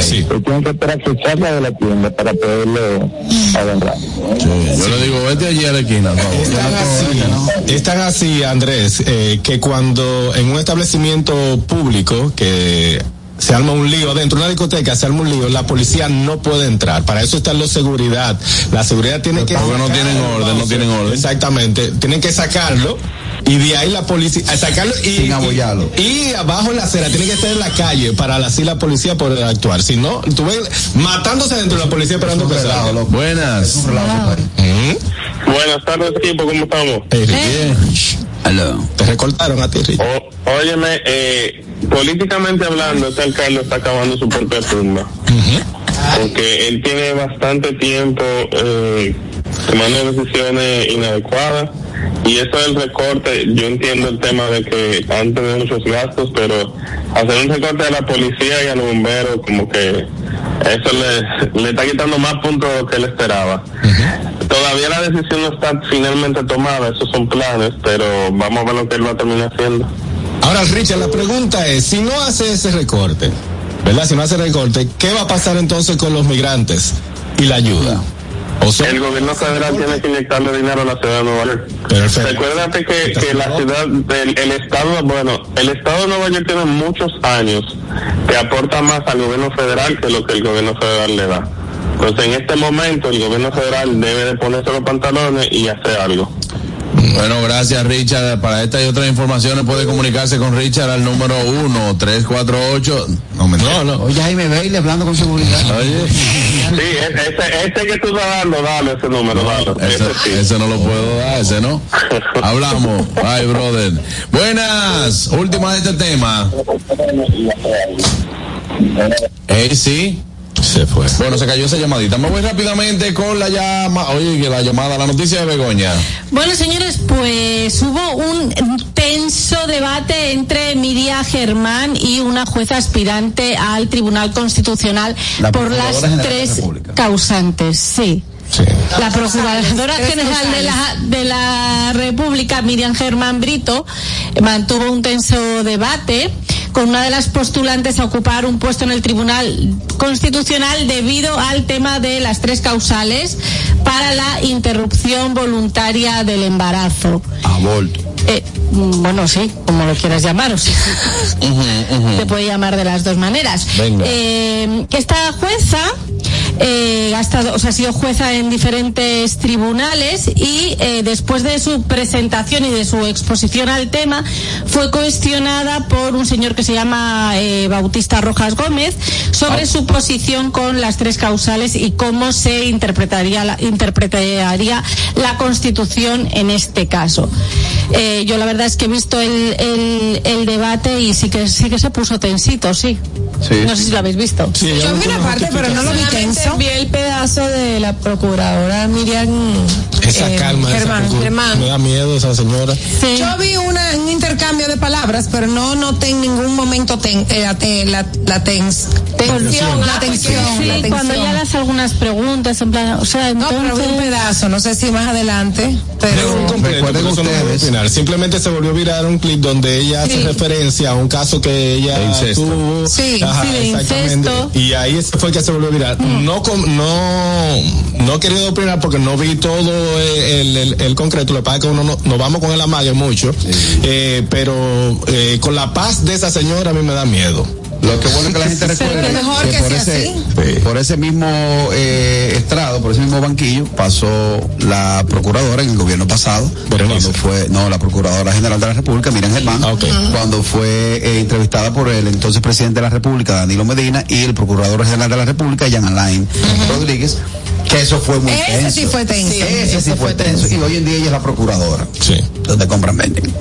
Sí. Te tienen que esperar que salga de la tienda para poderlo agarrar. Sí, yo le digo, vete allí a la esquina, por favor. Es tan así, es tan así, Andrés, eh, que cuando en un establecimiento público que se arma un lío dentro de una discoteca, se arma un lío, la policía no puede entrar. Para eso está la seguridad. La seguridad tiene que Porque no tienen orden, no tienen orden. Exactamente. Tienen que sacarlo. Y de ahí la policía, a sacarlo y, Sin abollarlo. y, y abajo en la acera, tiene que estar en la calle para así la policía poder actuar. Si no, tú ves matándose dentro de la policía esperando que salga. Buenas. Mm. Buenas tardes, equipo, ¿cómo estamos? Ey, Bien. Te recortaron a ti, Rick. O- óyeme, eh, políticamente hablando, este alcalde está acabando su propia tumba. Porque él tiene bastante tiempo eh, tomando decisiones inadecuadas. Y eso del recorte, yo entiendo el tema de que han tenido muchos gastos, pero hacer un recorte a la policía y a los bomberos, como que eso le, le está quitando más puntos de lo que él esperaba. Todavía la decisión no está finalmente tomada, esos son planes, pero vamos a ver lo que él va a terminar haciendo. Ahora, Richard, la pregunta es, si no hace ese recorte, ¿verdad? Si no hace recorte, ¿qué va a pasar entonces con los migrantes y la ayuda? O El gobierno federal tiene que inyectarle dinero a la ciudad de Nueva York. Recuérdate que, que la ciudad, el, el estado, bueno, el estado de Nueva York tiene muchos años que aporta más al gobierno federal que lo que el gobierno federal le da. Entonces, en este momento, el gobierno federal debe de ponerse los pantalones y hacer algo. Bueno, gracias Richard. Para esta y otras informaciones puede comunicarse con Richard al número 1 348 No, me No, no. Oye, Jaime Bailey hablando con seguridad. Oye, Sí, ese, ese que tú estás dando, dale ese número, dale. ese, Ese sí. ese no lo puedo dar, ese no. Hablamos. Bye, brother. Buenas. Última de este tema. Eh, sí. Se fue. Bueno, se cayó esa llamadita. Me voy rápidamente con la llama. Oye, que la llamada, la noticia de Begoña. Bueno, señores, pues hubo un tenso debate entre Miria Germán y una jueza aspirante al Tribunal Constitucional La por las General de la tres causantes, sí. Sí. La Procuradora General de la, de la República, Miriam Germán Brito, mantuvo un tenso debate con una de las postulantes a ocupar un puesto en el Tribunal Constitucional debido al tema de las tres causales para la interrupción voluntaria del embarazo. Aborto. Eh, bueno, sí, como lo quieras llamar, o sea, se puede llamar de las dos maneras. Venga. Eh, esta jueza eh, ha estado, o sea, ha sido jueza en diferentes tribunales y eh, después de su presentación y de su exposición al tema fue cuestionada por un señor que se llama eh, Bautista Rojas Gómez sobre su posición con las tres causales y cómo se interpretaría la, interpretaría la Constitución en este caso. Eh, yo la verdad es que he visto el, el, el debate y sí que sí que se puso tensito, sí. Sí. No sé si lo habéis visto. Sí, Yo vi una parte, pero no lo vi tenso. vi el pedazo de la procuradora Miriam Esa eh, calma, esa Germán, cultura. Germán. Me da miedo esa señora. Sí. Yo vi una, un intercambio de palabras, pero no noté en momento ten- eh, la, la, la tens- La. Sí, la cuando ya le hace algunas preguntas, en plan, o sea, No, pero un entonces... pedazo, no sé si más adelante, pero... recuerden no a ustedes- opinar. Simplemente se volvió a virar un clip donde ella hace referencia a un caso que ella tuvo. Sí, sí, de exactamente. incesto. Y ahí fue que se volvió a virar. No, com- no, no he querido opinar porque no vi todo el, el- el concreto. Lo que pasa es que uno no, nos vamos con el amague mucho. Eh, pero eh, con la paz de esa señora a mí me da miedo. Lo que bueno es que la gente recuerde que que por, ese, así. por ese mismo eh, estrado, por ese mismo banquillo, pasó la procuradora en el gobierno pasado, Berenice. cuando fue, no, la procuradora general de la República, Miriam Germán, Ah, cuando fue eh, entrevistada por el entonces presidente de la República, Danilo Medina, y el procurador general de la República, Jan Alain Rodríguez, que eso fue muy Ese tenso. sí fue tenso. Ese sí fue tenso. Y hoy en día ella es la procuradora. Sí. Donde compran venden.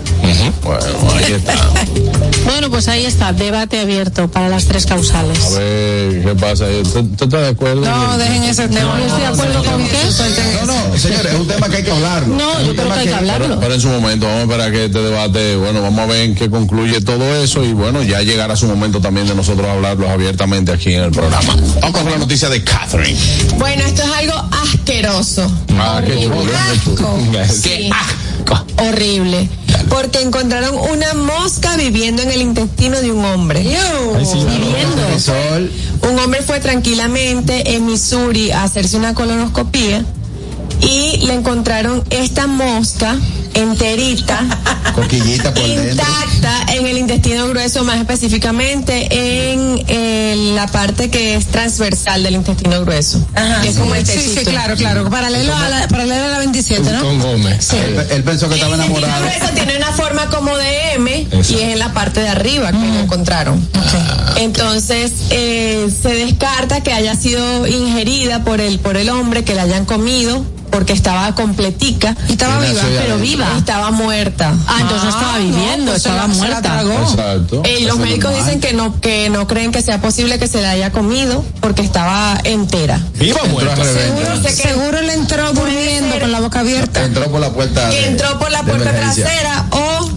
Bueno, ahí está. Bueno, pues ahí está, debate abierto para las tres causales. A ver, ¿qué pasa? ¿Tú, tú estás de acuerdo? No, dejen ese tema. Yo estoy de acuerdo con qué. No, no, señores, es un tema que hay que hablarlo. No, Es yo un creo tema que hay que hablarlo. Pero en su momento, vamos a esperar que este debate, bueno, vamos a ver en qué concluye todo eso y bueno, ya llegará su momento también de nosotros hablarlos abiertamente aquí en el programa. Vamos con la noticia de Catherine. Bueno, esto es algo asqueroso. Ah, qué chulo, qué. Sí. Horrible. Porque encontraron una mosca viviendo en el intestino de un hombre. Sol, Un hombre fue tranquilamente en Missouri a hacerse una colonoscopía y le encontraron esta mosca enterita, coquillita por dentro. intacta en el intestino grueso, más específicamente en, eh, la parte que es transversal del intestino grueso. que es como el Sí, sí, claro, claro. Paralelo a la, paralelo a la 27, ¿no? Con Gómez. Él, él pensó que estaba El intestino enamorado. grueso tiene una forma como de M Exacto. y es en la parte de arriba que lo encontraron. Entonces eh, se descarta que haya sido ingerida por el por el hombre, que la hayan comido porque estaba completica. Y estaba viva. Pero viva. Estaba muerta. Ah, entonces no estaba viviendo, pues se estaba la- se la muerta. tragó. Exacto. Eh, los médicos dicen que no que no creen que sea posible que se la haya comido porque estaba entera. Viva o muerta. Seguro, seguro le entró durmiendo con la boca abierta. Entró por la puerta. de- entró por la puerta trasera o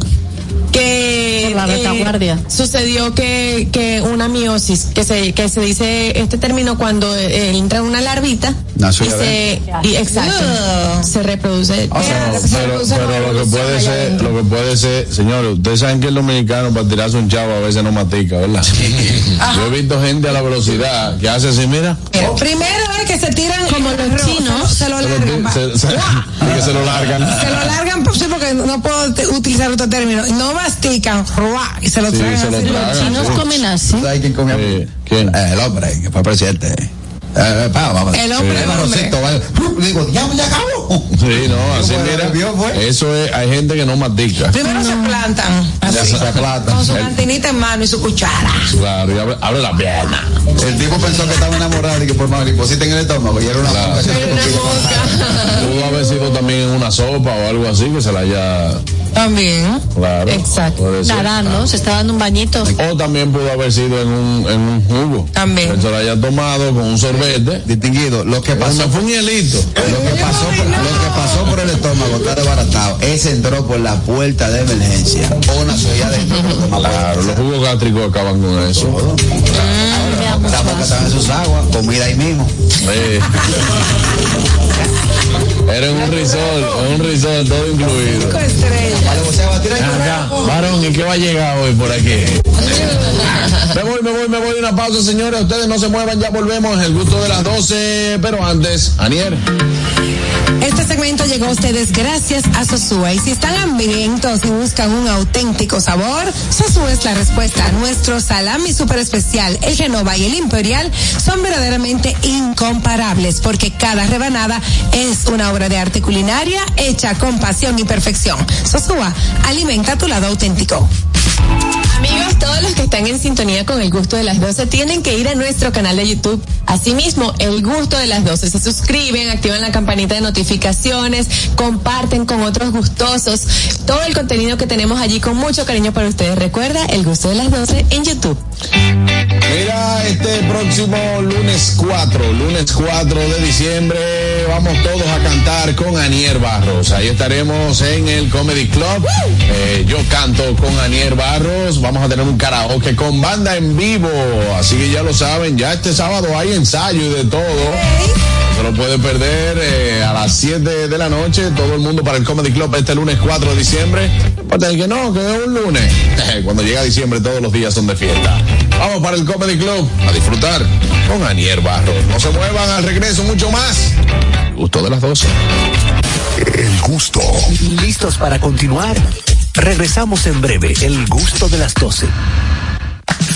que la eh, retaguardia. sucedió que, que una miosis que se que se dice este término cuando eh, entra una larvita Nació y se y, exacto se reproduce Pero, pero, pero lo que puede ser, lo que puede ser, señores, ustedes saben que el dominicano para tirarse un chavo a veces no matica, ¿verdad? Yo he visto gente a la velocidad que hace así, mira, Mira, Primero es que se tiran Como los chinos. Se lo largan. va. se, lo largan. Se lo largan, pues, sí, porque no puedo utilizar otro término. No mastican, y se lo Sí, tragan se lo así. tragan. Los chinos sí. comen así. ¿Sabes quién comió? Sí, ¿quién? Eh, el hombre que fue presidente. Eh, pa, vamos. El hombre, Eh, el hombre. Rosito, va. Digo, ya, ya acabó. Sí, no, así mira. Eso es, hay gente que no matica. Primero se plantan, Ya se plata. con su cantinita en mano y su cuchara. Claro, y abre, abre la pierna. El tipo pensó que estaba enamorado y que por mariposita en el estómago y era una Claro. mosca. Pudo haber sido también en una sopa o algo así que se la haya. También. Claro. Exacto. Nadando, se está dando un bañito. O también pudo haber sido en un, en un jugo. También. Que se lo haya tomado con un sorbete. Distinguido, lo que pasó fue un hielito. Lo que, pasó por, lo que pasó por el estómago está desbaratado. Ese entró por la puerta de emergencia. O nació ya dentro. Claro, los jugos gástricos acaban con eso. La boca estaba en sus aguas, comida ahí mismo. Eh. Era un resort, un resort todo incluido. Vale, o sea, va a tirar Acá, varón, ¿y qué va a llegar hoy por aquí? Me voy, me voy, me voy. Una pausa, señores. Ustedes no se muevan, ya volvemos. El gusto de las 12. Pero antes, Anier. Este segmento llegó a ustedes gracias a Sosúa. Y si están hambrientos y buscan un auténtico sabor, Sosúa es la respuesta. Nuestro salami super especial, el Genova y el Imperial son verdaderamente incomparables porque cada rebanada es una obra de arte culinaria hecha con pasión y perfección. Sosúa, alimenta tu lado auténtico. Están en sintonía con el gusto de las 12 tienen que ir a nuestro canal de YouTube. Asimismo, el gusto de las 12. Se suscriben, activan la campanita de notificaciones, comparten con otros gustosos todo el contenido que tenemos allí con mucho cariño para ustedes. Recuerda, el gusto de las 12 en YouTube. Mira, este próximo lunes 4, lunes 4 de diciembre, vamos todos a cantar con Anier Barros. Ahí estaremos en el Comedy Club. Eh, yo canto con Anier Barros. Vamos a tener un karaoke con banda en vivo. Así que ya lo saben, ya este sábado hay ensayo y de todo. No se lo puede perder eh, a las 7 de la noche. Todo el mundo para el Comedy Club este lunes 4 de diciembre. Aparte de que no, que es un lunes. Cuando llega diciembre todos los días son de fiesta. Vamos para el Comedy Club a disfrutar con Anier Barros. No se muevan al regreso mucho más. Gusto de las 12. El gusto. ¿Listos para continuar? Regresamos en breve. El gusto de las 12.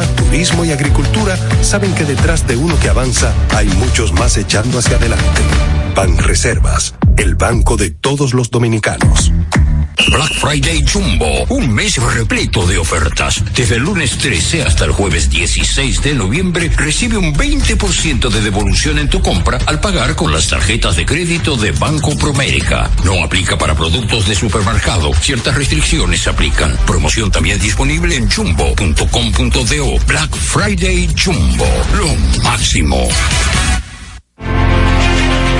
turismo y agricultura saben que detrás de uno que avanza hay muchos más echando hacia adelante. Banreservas, el banco de todos los dominicanos. Black Friday Jumbo, un mes repleto de ofertas. Desde el lunes 13 hasta el jueves 16 de noviembre, recibe un 20% de devolución en tu compra al pagar con las tarjetas de crédito de Banco Promérica. No aplica para productos de supermercado. Ciertas restricciones se aplican. Promoción también disponible en jumbo.com.do. Black Friday Jumbo, lo máximo.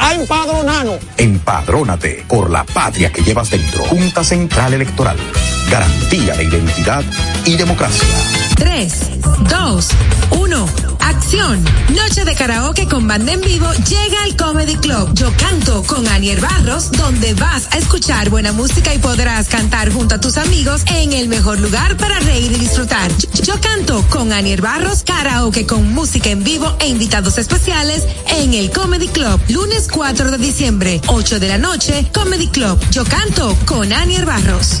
a empadronarnos. Empadrónate por la patria que llevas dentro. Junta Central Electoral. Garantía de identidad y democracia. 3, 2, 1. Noche de karaoke con banda en vivo llega al Comedy Club. Yo canto con Anier Barros, donde vas a escuchar buena música y podrás cantar junto a tus amigos en el mejor lugar para reír y disfrutar. Yo canto con Anier Barros, karaoke con música en vivo e invitados especiales en el Comedy Club. Lunes 4 de diciembre, 8 de la noche, Comedy Club. Yo canto con Anier Barros.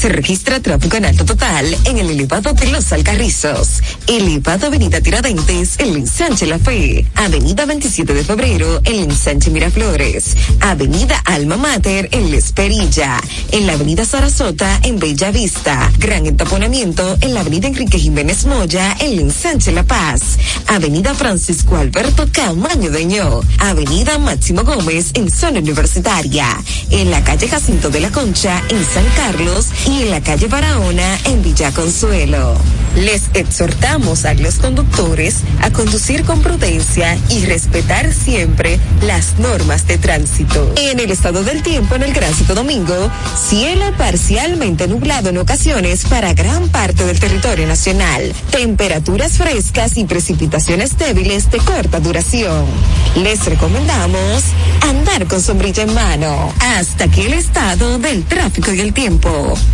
Se registra tráfico en alto total en el elevado de los Alcarrizos. Elevado Avenida Tiradentes, el ensanche La Fe. Avenida 27 de Febrero, el ensanche Miraflores. Avenida Alma Mater, en La Esperilla. En la Avenida Sarasota, en Bella Vista. Gran entaponamiento en la Avenida Enrique Jiménez Moya, en el ensanche La Paz. Avenida Francisco Alberto Camaño Deño. Avenida Máximo Gómez, en zona universitaria. En la calle Jacinto de la Concha, en San Carlos en la calle Barahona en Villa Consuelo. Les exhortamos a los conductores a conducir con prudencia y respetar siempre las normas de tránsito. En el estado del tiempo en el Gran Santo Domingo, cielo parcialmente nublado en ocasiones para gran parte del territorio nacional. Temperaturas frescas y precipitaciones débiles de corta duración. Les recomendamos andar con sombrilla en mano. Hasta aquí el estado del tráfico y el tiempo.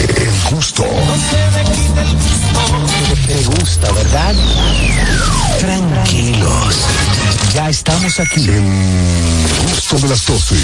El gusto. Te gusta, ¿verdad? Tranquilos. Ya estamos aquí. El gusto de las 12.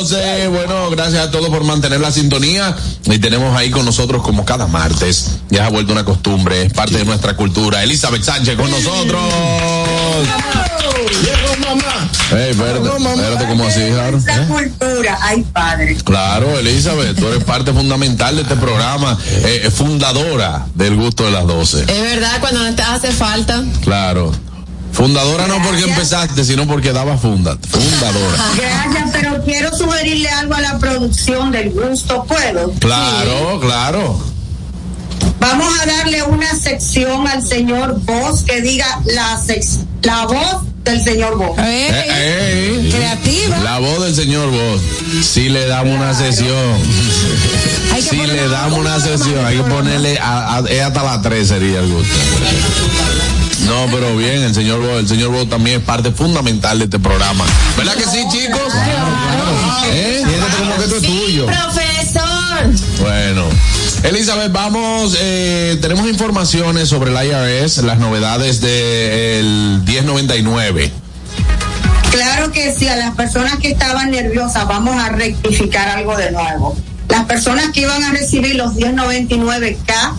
12. Bueno, gracias a todos por mantener la sintonía. Y tenemos ahí con nosotros como cada martes. Ya se ha vuelto una costumbre, es parte de nuestra cultura. Elizabeth Sánchez con nosotros. Llegó mamá. Ey, espérate, espérate, ¿cómo así, Jaro? Esa cultura, ay padre. Claro, Elizabeth, tú eres parte fundamental de este programa, eh, eh, fundadora del gusto de las 12. Es verdad, cuando no te hace falta. Claro. Fundadora no porque empezaste, sino porque daba funda. Fundadora. Gracias, pero quiero sugerirle algo a la producción del gusto, ¿puedo? Claro, claro. Vamos a darle una sección al señor Voz que diga la, sex- la voz del señor Voz. Eh, ey. Creativa. La voz del señor Voz. Si le damos una sesión. Si le damos una sesión, hay que ponerle a, a- es hasta las 3 sería el gusto. No, pero bien, el señor Bo, el señor Bo también es parte fundamental de este programa. ¿Verdad que sí, chicos? ¿Eh? Siéntate como que esto es tuyo. Profesor. Bueno. Elizabeth, vamos, eh, tenemos informaciones sobre el IRS, las novedades del 1099. Claro que sí, a las personas que estaban nerviosas vamos a rectificar algo de nuevo. Las personas que iban a recibir los 1099K,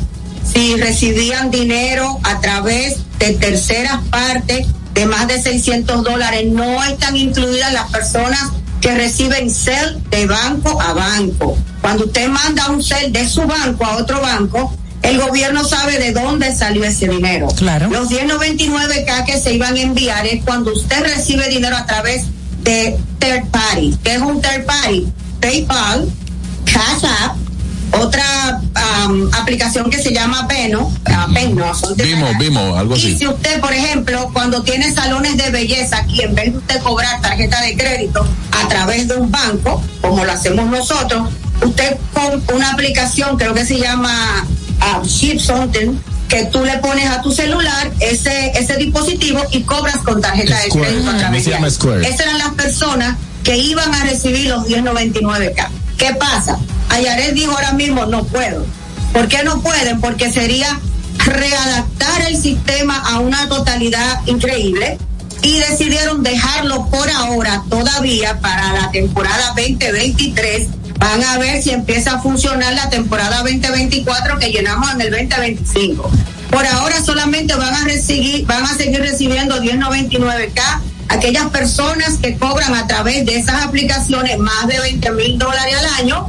si recibían dinero a través de terceras partes de más de 600 dólares, no están incluidas las personas que reciben CEL de banco a banco. Cuando usted manda un CEL de su banco a otro banco, el gobierno sabe de dónde salió ese dinero. Claro. Los 1099K que se iban a enviar es cuando usted recibe dinero a través de third party. ¿Qué es un third party? PayPal, Cash App, otra am, aplicación que se llama Veno, son de- Vimos, vimos, algo y así. si usted, por ejemplo, cuando tiene salones de belleza aquí, en vez de usted cobrar tarjeta de crédito a través de un banco, como lo hacemos nosotros, usted con una aplicación, creo que se llama uh, Ship Something, que tú le pones a tu celular ese, ese dispositivo y cobras con tarjeta de crédito a través de. Esas eran las personas que iban a recibir los 1099K. ¿Qué pasa? Ayaret dijo ahora mismo, no puedo. ¿Por qué no pueden? Porque sería readaptar el sistema a una totalidad increíble y decidieron dejarlo por ahora todavía para la temporada 2023. Van a ver si empieza a funcionar la temporada 2024 que llenamos en el 2025. Por ahora solamente van a recibir, van a seguir recibiendo 1099K aquellas personas que cobran a través de esas aplicaciones más de 20 mil dólares al año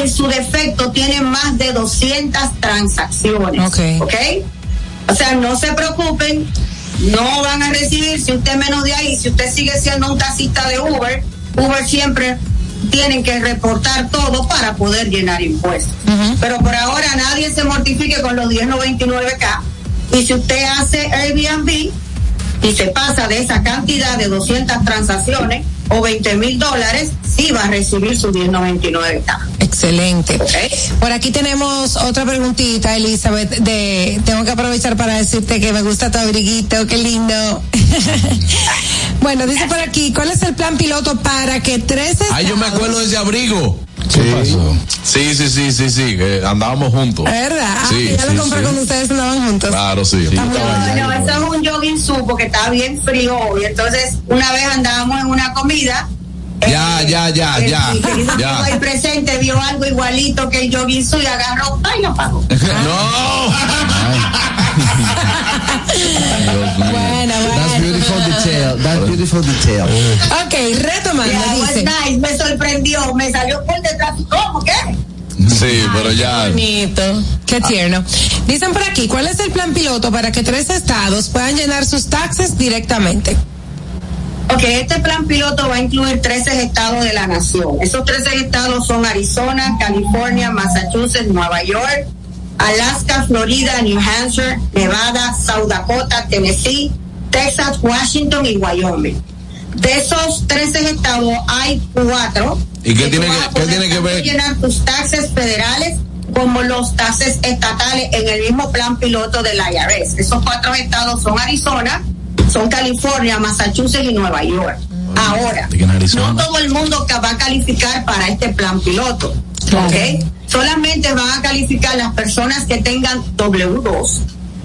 en su defecto tienen más de 200 transacciones. Ok. O sea, no se preocupen, no van a recibir si usted menos de ahí, si usted sigue siendo un taxista de Uber, Uber siempre tienen que reportar todo para poder llenar impuestos. Pero por ahora nadie se mortifique con los 1099K. Y si usted hace Airbnb y se pasa de esa cantidad de 200 transacciones o 20 mil dólares, sí va a recibir su 1099K. Excelente. Por aquí tenemos otra preguntita, Elizabeth, de tengo que aprovechar para decirte que me gusta tu abriguito, qué lindo. bueno, dice por aquí, ¿cuál es el plan piloto para que tres Ay, yo me estados- acuerdo de ese abrigo. ¿Qué pasó? Sí, sí, sí, sí, sí, que andábamos juntos. ¿Verdad? Ah, Sí, que ya sí, lo compré sí. cuando ustedes andaban juntos. Claro, sí. No, no, eso es un jogging suit porque está bien frío hoy. Entonces, una vez andábamos en una comida. Ya, ya, ya, el, ya, querido ya. amigo ahí presente vio algo igualito que el jogging suit y agarró, ay, lo pagó. Bueno, That's beautiful detail. That's beautiful detail. Ok, retomando, Yeah, was dice. nice, me sorprendió, me salió por detrás. ¿Cómo qué? Sí, pero ya. Bonito. Qué tierno. Dicen por aquí, ¿cuál es el plan piloto para que tres estados puedan llenar sus taxes directamente? Ok, este plan piloto va a incluir 13 estados de la nación. Esos 13 estados son Arizona, California, Massachusetts, Nueva York, Alaska, Florida, New Hampshire, Nevada, South Dakota, Tennessee, Texas, Washington y Wyoming. De esos 13 estados hay cuatro. ¿Y qué tú tiene que- qué tiene que ver? llenar tus taxes federales como los taxes estatales en el mismo plan piloto del IRS. Esos cuatro estados son Arizona, son California, Massachusetts y Nueva York. Ahora, ¿De qué en Arizona? no todo el mundo que va a calificar para este plan piloto. ¿ok? Solamente van a calificar las personas que tengan W2.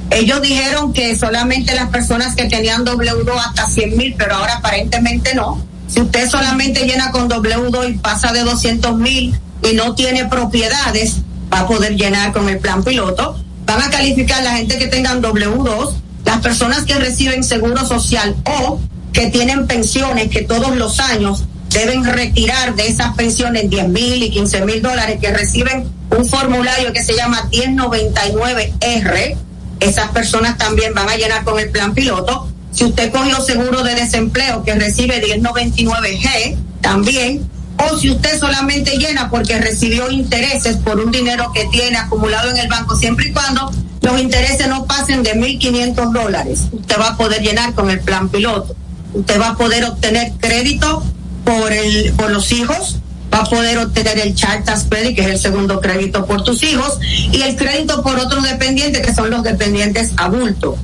Ellos dijeron que solamente las personas que tenían W2 hasta 100 mil, pero ahora aparentemente no. Si usted solamente llena con W2 y pasa de 200 mil y no tiene propiedades, va a poder llenar con el plan piloto. Van a calificar la gente que tengan W2, las personas que reciben seguro social o que tienen pensiones que todos los años deben retirar de esas pensiones 10 mil y 15 mil dólares que reciben un formulario que se llama 1099R. Esas personas también van a llenar con el plan piloto. Si usted cogió seguro de desempleo que recibe 1099G, también. O si usted solamente llena porque recibió intereses por un dinero que tiene acumulado en el banco, siempre y cuando los intereses no pasen de 1.500 dólares, usted va a poder llenar con el plan piloto. Usted va a poder obtener crédito por el por los hijos, va a poder obtener el Child Tax Credit, que es el segundo crédito por tus hijos, y el crédito por otros dependientes, que son los dependientes adultos.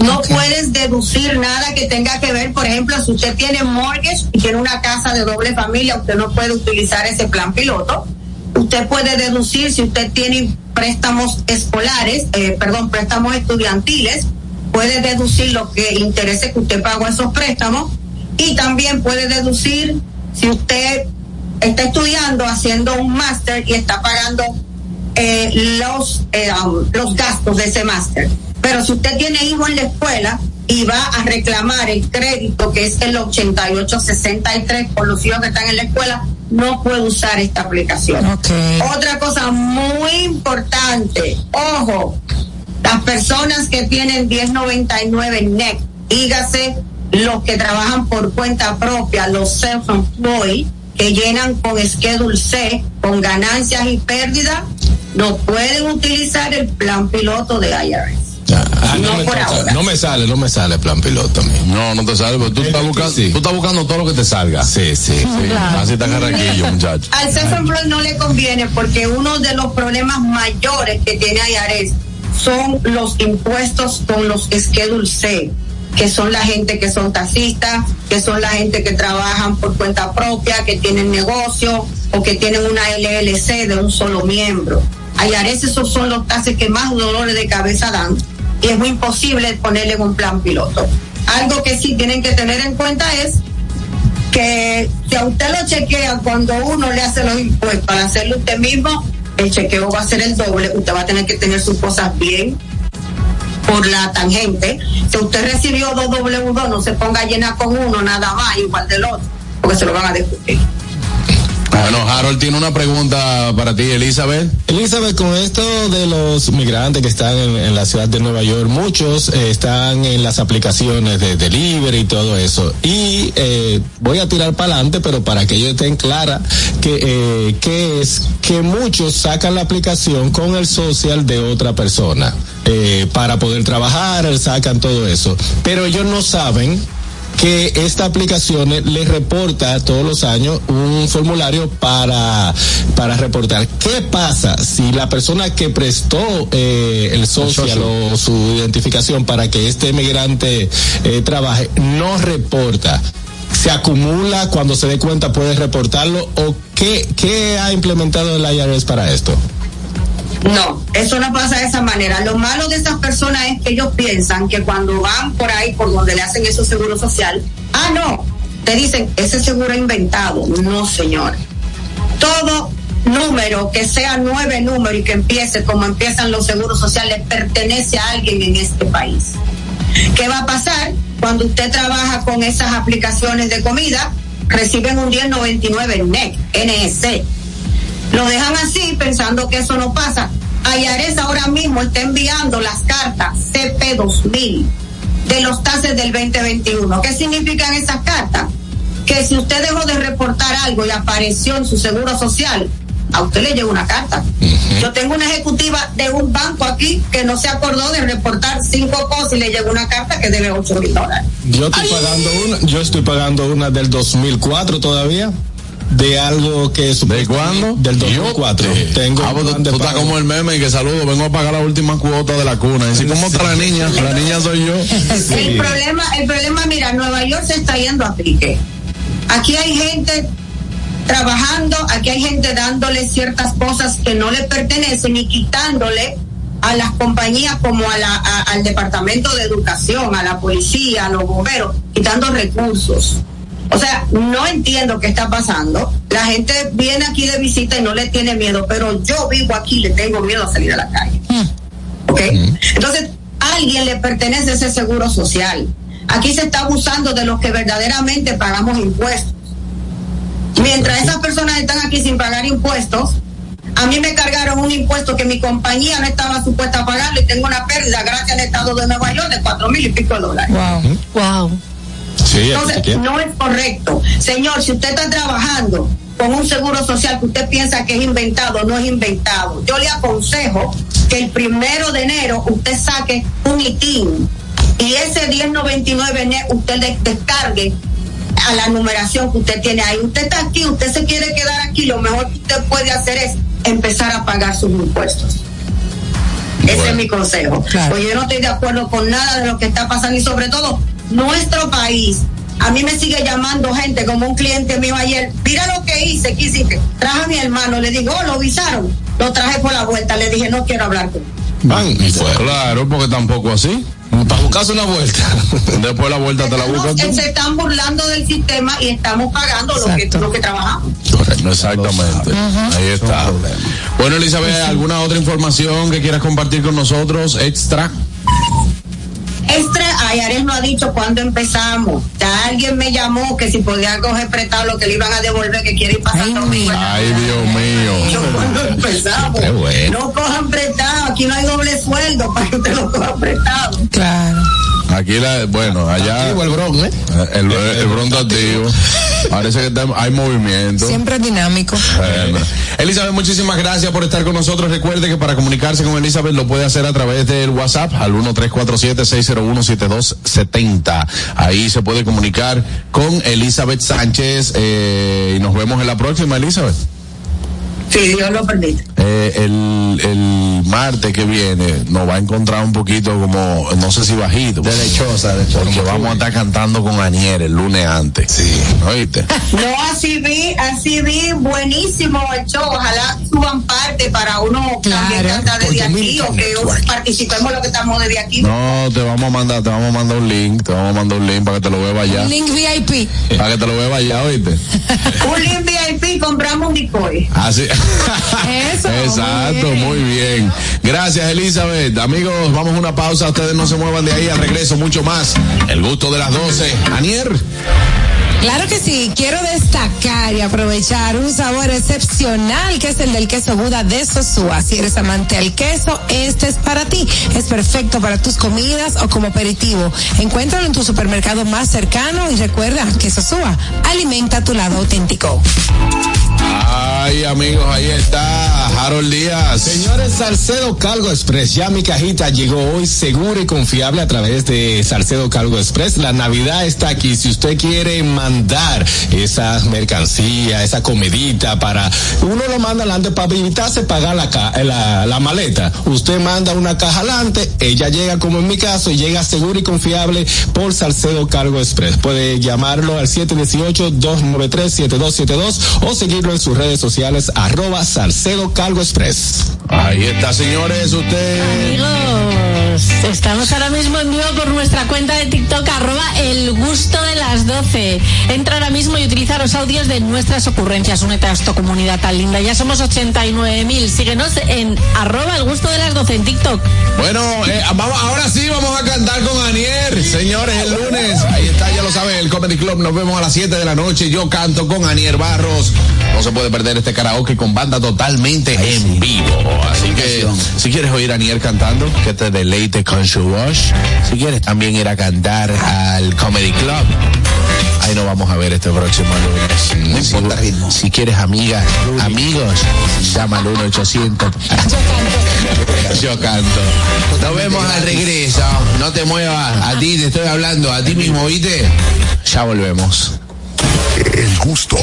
No puedes deducir nada que tenga que ver, por ejemplo, si usted tiene mortgage y tiene una casa de doble familia, usted no puede utilizar ese plan piloto. Usted puede deducir si usted tiene préstamos escolares, eh, perdón, préstamos estudiantiles, puede deducir lo que interese que usted pagó esos préstamos y también puede deducir si usted está estudiando, haciendo un máster y está pagando eh, los, eh, um, los gastos de ese máster. Pero si usted tiene hijos en la escuela y va a reclamar el crédito que es el 8863 por los hijos que están en la escuela, no puede usar esta aplicación. Otra cosa muy importante, ojo, las personas que tienen 1099 NEC, dígase los que trabajan por cuenta propia, los self-employed, que llenan con Schedule C, con ganancias y pérdidas, no pueden utilizar el plan piloto de IRS. Ah, no, me toca. no me sale, no me sale plan piloto. No, no te sale, pero tú estás buscando, tú estás buscando todo lo que te salga. Sí, sí. Claro. Así está carraquillo, muchacho. Al self-employed no le conviene porque uno de los problemas mayores que tiene IRS son los impuestos con los Schedule C, que son la gente que son taxistas, que son la gente que trabajan por cuenta propia, que tienen negocio o que tienen una LLC de un solo miembro. Ayares, esos son los tases que más dolores de cabeza dan y es muy imposible ponerle un plan piloto. Algo que sí tienen que tener en cuenta es que si a usted lo chequea cuando uno le hace los impuestos para hacerlo usted mismo, el chequeo va a ser el doble, usted va a tener que tener sus cosas bien por la tangente. Si usted recibió dos W2, no se ponga llena con uno nada más, igual del otro, porque se lo van a discutir. Bueno, Harold tiene una pregunta para ti, Elizabeth. Elizabeth, con esto de los migrantes que están en, la ciudad de Nueva York, muchos eh, están en las aplicaciones de delivery y todo eso. Y eh, voy a tirar para adelante, pero para que ellos estén clara que, eh, que es que muchos sacan la aplicación con el social de otra persona eh, para poder trabajar, sacan todo eso. Pero ellos no saben que esta aplicación les reporta todos los años un formulario para, para reportar. ¿Qué pasa si la persona que prestó eh, el social o su identificación para que este migrante eh, trabaje no reporta? ¿Se acumula cuando se dé cuenta puede reportarlo? ¿O qué, qué ha implementado el IRS para esto? No, eso no pasa de esa manera. Lo malo de esas personas es que ellos piensan que cuando van por ahí, por donde le hacen eso seguro social, ah, no, te dicen, ese seguro inventado. No, señor. Todo número que sea nueve números y que empiece como empiezan los seguros sociales pertenece a alguien en este país. ¿Qué va a pasar cuando usted trabaja con esas aplicaciones de comida? Reciben un 1099 NEC, NEC. Lo dejan así pensando que eso no pasa. Ayares ahora mismo está enviando las cartas CP2000 de los tases del 2021. ¿Qué significan esas cartas? Que si usted dejó de reportar algo y apareció en su seguro social, a usted le llega una carta. Yo tengo una ejecutiva de un banco aquí que no se acordó de reportar cinco cosas y le llegó una carta que debe 8 mil dólares. Yo estoy pagando una, yo estoy pagando una del 2004 todavía. De algo que ¿De cuándo? Del 2004. Tengo Ah, pues tú, tú estás como el meme que saludo, vengo a pagar la última cuota de la cuna. Y así, ¿cómo está la niña? La niña soy yo. El problema, el problema, mira, Nueva York se está yendo a pique. Aquí hay gente trabajando, aquí hay gente dándole ciertas cosas que no le pertenecen y quitándole a las compañías como a la, a- al departamento de educación, a la policía, a los bomberos, quitando recursos. O sea, no entiendo qué está pasando. La gente viene aquí de visita y no le tiene miedo, pero yo vivo aquí y le tengo miedo a salir a la calle. ¿Ok? Entonces, a alguien le pertenece ese seguro social. Aquí se está abusando de los que verdaderamente pagamos impuestos. Mientras esas personas están aquí sin pagar impuestos, a mí me cargaron un impuesto que mi compañía no estaba supuesta a pagarlo y tengo una pérdida gracias al Estado de Nueva York de cuatro mil y pico de dólares. Wow. Wow. Sí, Entonces, no es correcto. Señor, si usted está trabajando con un seguro social que usted piensa que es inventado, no es inventado. Yo le aconsejo que el primero de enero usted saque un ITIN y ese 1099 ne- usted le descargue a la numeración que usted tiene ahí. Usted está aquí, usted se quiere quedar aquí, lo mejor que usted puede hacer es empezar a pagar sus impuestos. Ese es mi consejo. Pues yo no estoy de acuerdo con nada de lo que está pasando y sobre todo nuestro país. A mí me sigue llamando gente como un cliente mío ayer. Mira lo que hice, ¿qué hiciste? Traje a mi hermano, le digo, oh, lo visaron. Lo traje por la vuelta, le dije, no quiero hablar con Claro, porque tampoco así. Para buscarse una vuelta. Después la vuelta te la buscas tú. Se están burlando del sistema y estamos pagando lo que, lo que trabajamos. Correcto, exactamente. Ahí está. Bueno, Elizabeth, ¿alguna otra información que quieras compartir con nosotros extra? Extra, Ayares no ha dicho cuándo empezamos. Ya alguien me llamó que si podía coger prestado lo que le iban a devolver, que quiere ir pasando. Ay, Dios mío. ¿Cuándo empezamos? Qué bueno. No cojan prestado, aquí no hay doble sueldo para que usted lo cojan prestado. Claro. Aquí la, bueno, allá. el Bronx, ¿eh? El, el Bronx está activo. Parece que está- hay movimiento. Siempre dinámico. Bueno. Elizabeth, muchísimas gracias por estar con nosotros. Recuerde que para comunicarse con Elizabeth lo puede hacer a través del WhatsApp al 1347-601-7270. Ahí se puede comunicar con Elizabeth Sánchez eh, y nos vemos en la próxima, Elizabeth. Sí, Dios lo permite. eh, el, el martes que viene nos va a encontrar un poquito como, no sé si bajito. De lechosa, de lechosa. Porque vamos a estar cantando con Anier el lunes antes. Sí. ¿Oíste? No, así vi, así vi, buenísimo el show. Ojalá suban parte para uno también cantar desde aquí o que participemos lo que estamos desde aquí. No, te vamos a mandar, te vamos a mandar un link, te vamos a mandar un link para que te lo beba allá. Un link VIP. Para que te lo beba allá, ¿oíste? un link VIP, compramos un Bitcoin. Así. Eso. Exacto, muy bien. Gracias, Elizabeth. Amigos, vamos a una pausa. Ustedes no se muevan de ahí. Al regreso, mucho más. El gusto de las 12. Anier. Claro que sí, quiero destacar y aprovechar un sabor excepcional que es el del queso Buda de Sosúa. Si eres amante al queso, este es para ti. Es perfecto para tus comidas o como aperitivo. Encuéntralo en tu supermercado más cercano y recuerda que Sosúa alimenta tu lado auténtico. Ay, amigos, ahí está Harold Díaz. Señores, Salcedo Cargo Express, ya mi cajita llegó hoy segura y confiable a través de Salcedo Cargo Express. La Navidad está aquí. Si usted quiere mandar esa mercancía, esa comidita para, uno lo manda adelante para evitarse pagar la, ca- la, la maleta. Usted manda una caja adelante, ella llega como en mi caso y llega segura y confiable por Salcedo Cargo Express. Puede llamarlo al 718-293-7272 o seguirlo en sus redes sociales arroba Salcedo Cargo Express. Ahí está, señores, usted. Amigos, estamos ahora mismo en vivo por nuestra cuenta de TikTok, arroba el gusto de las 12. Entra ahora mismo y utiliza los audios de nuestras ocurrencias. Únete a esta comunidad tan linda. Ya somos 89.000. Síguenos en arroba el gusto de las 12 en TikTok. Bueno, eh, vamos, ahora sí vamos a cantar con Anier, señores, el lunes. Ahí está, ya lo saben, el Comedy Club. Nos vemos a las 7 de la noche. Yo canto con Anier Barros. No se puede perder este karaoke con banda totalmente en vivo. Así que si quieres oír a Anier cantando, que te deleite con su voz. Si quieres también ir a cantar al Comedy Club. Ahí nos vamos a ver este próximo lunes. No importa ritmo. Si quieres amigas, amigos, llama al 1 800 Yo canto. Nos vemos al regreso. No te muevas. A ti te estoy hablando. A ti mismo, ¿viste? Ya volvemos. El gusto.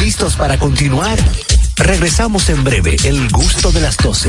¿Listos para continuar? Regresamos en breve. El gusto de las 12.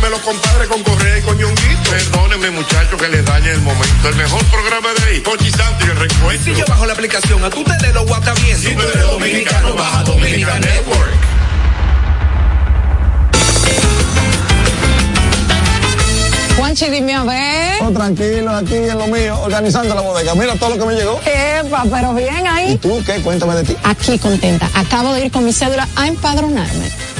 de los compadres con Correa y con Ñonguito. Perdónenme, muchachos, que les dañe el momento. El mejor programa de ahí, Conchi Santo y el recuento. Si yo bajo la aplicación, a tú te de lo guata bien. Si tú eres dominicano, baja Dominica Network. Juanchi, dime a ver. Oh, tranquilo, aquí en lo mío, organizando la bodega. Mira todo lo que me llegó. Epa, pero bien ¿Y ahí. tú qué? Cuéntame de ti. Aquí contenta. Acabo de ir con mi cédula a empadronarme.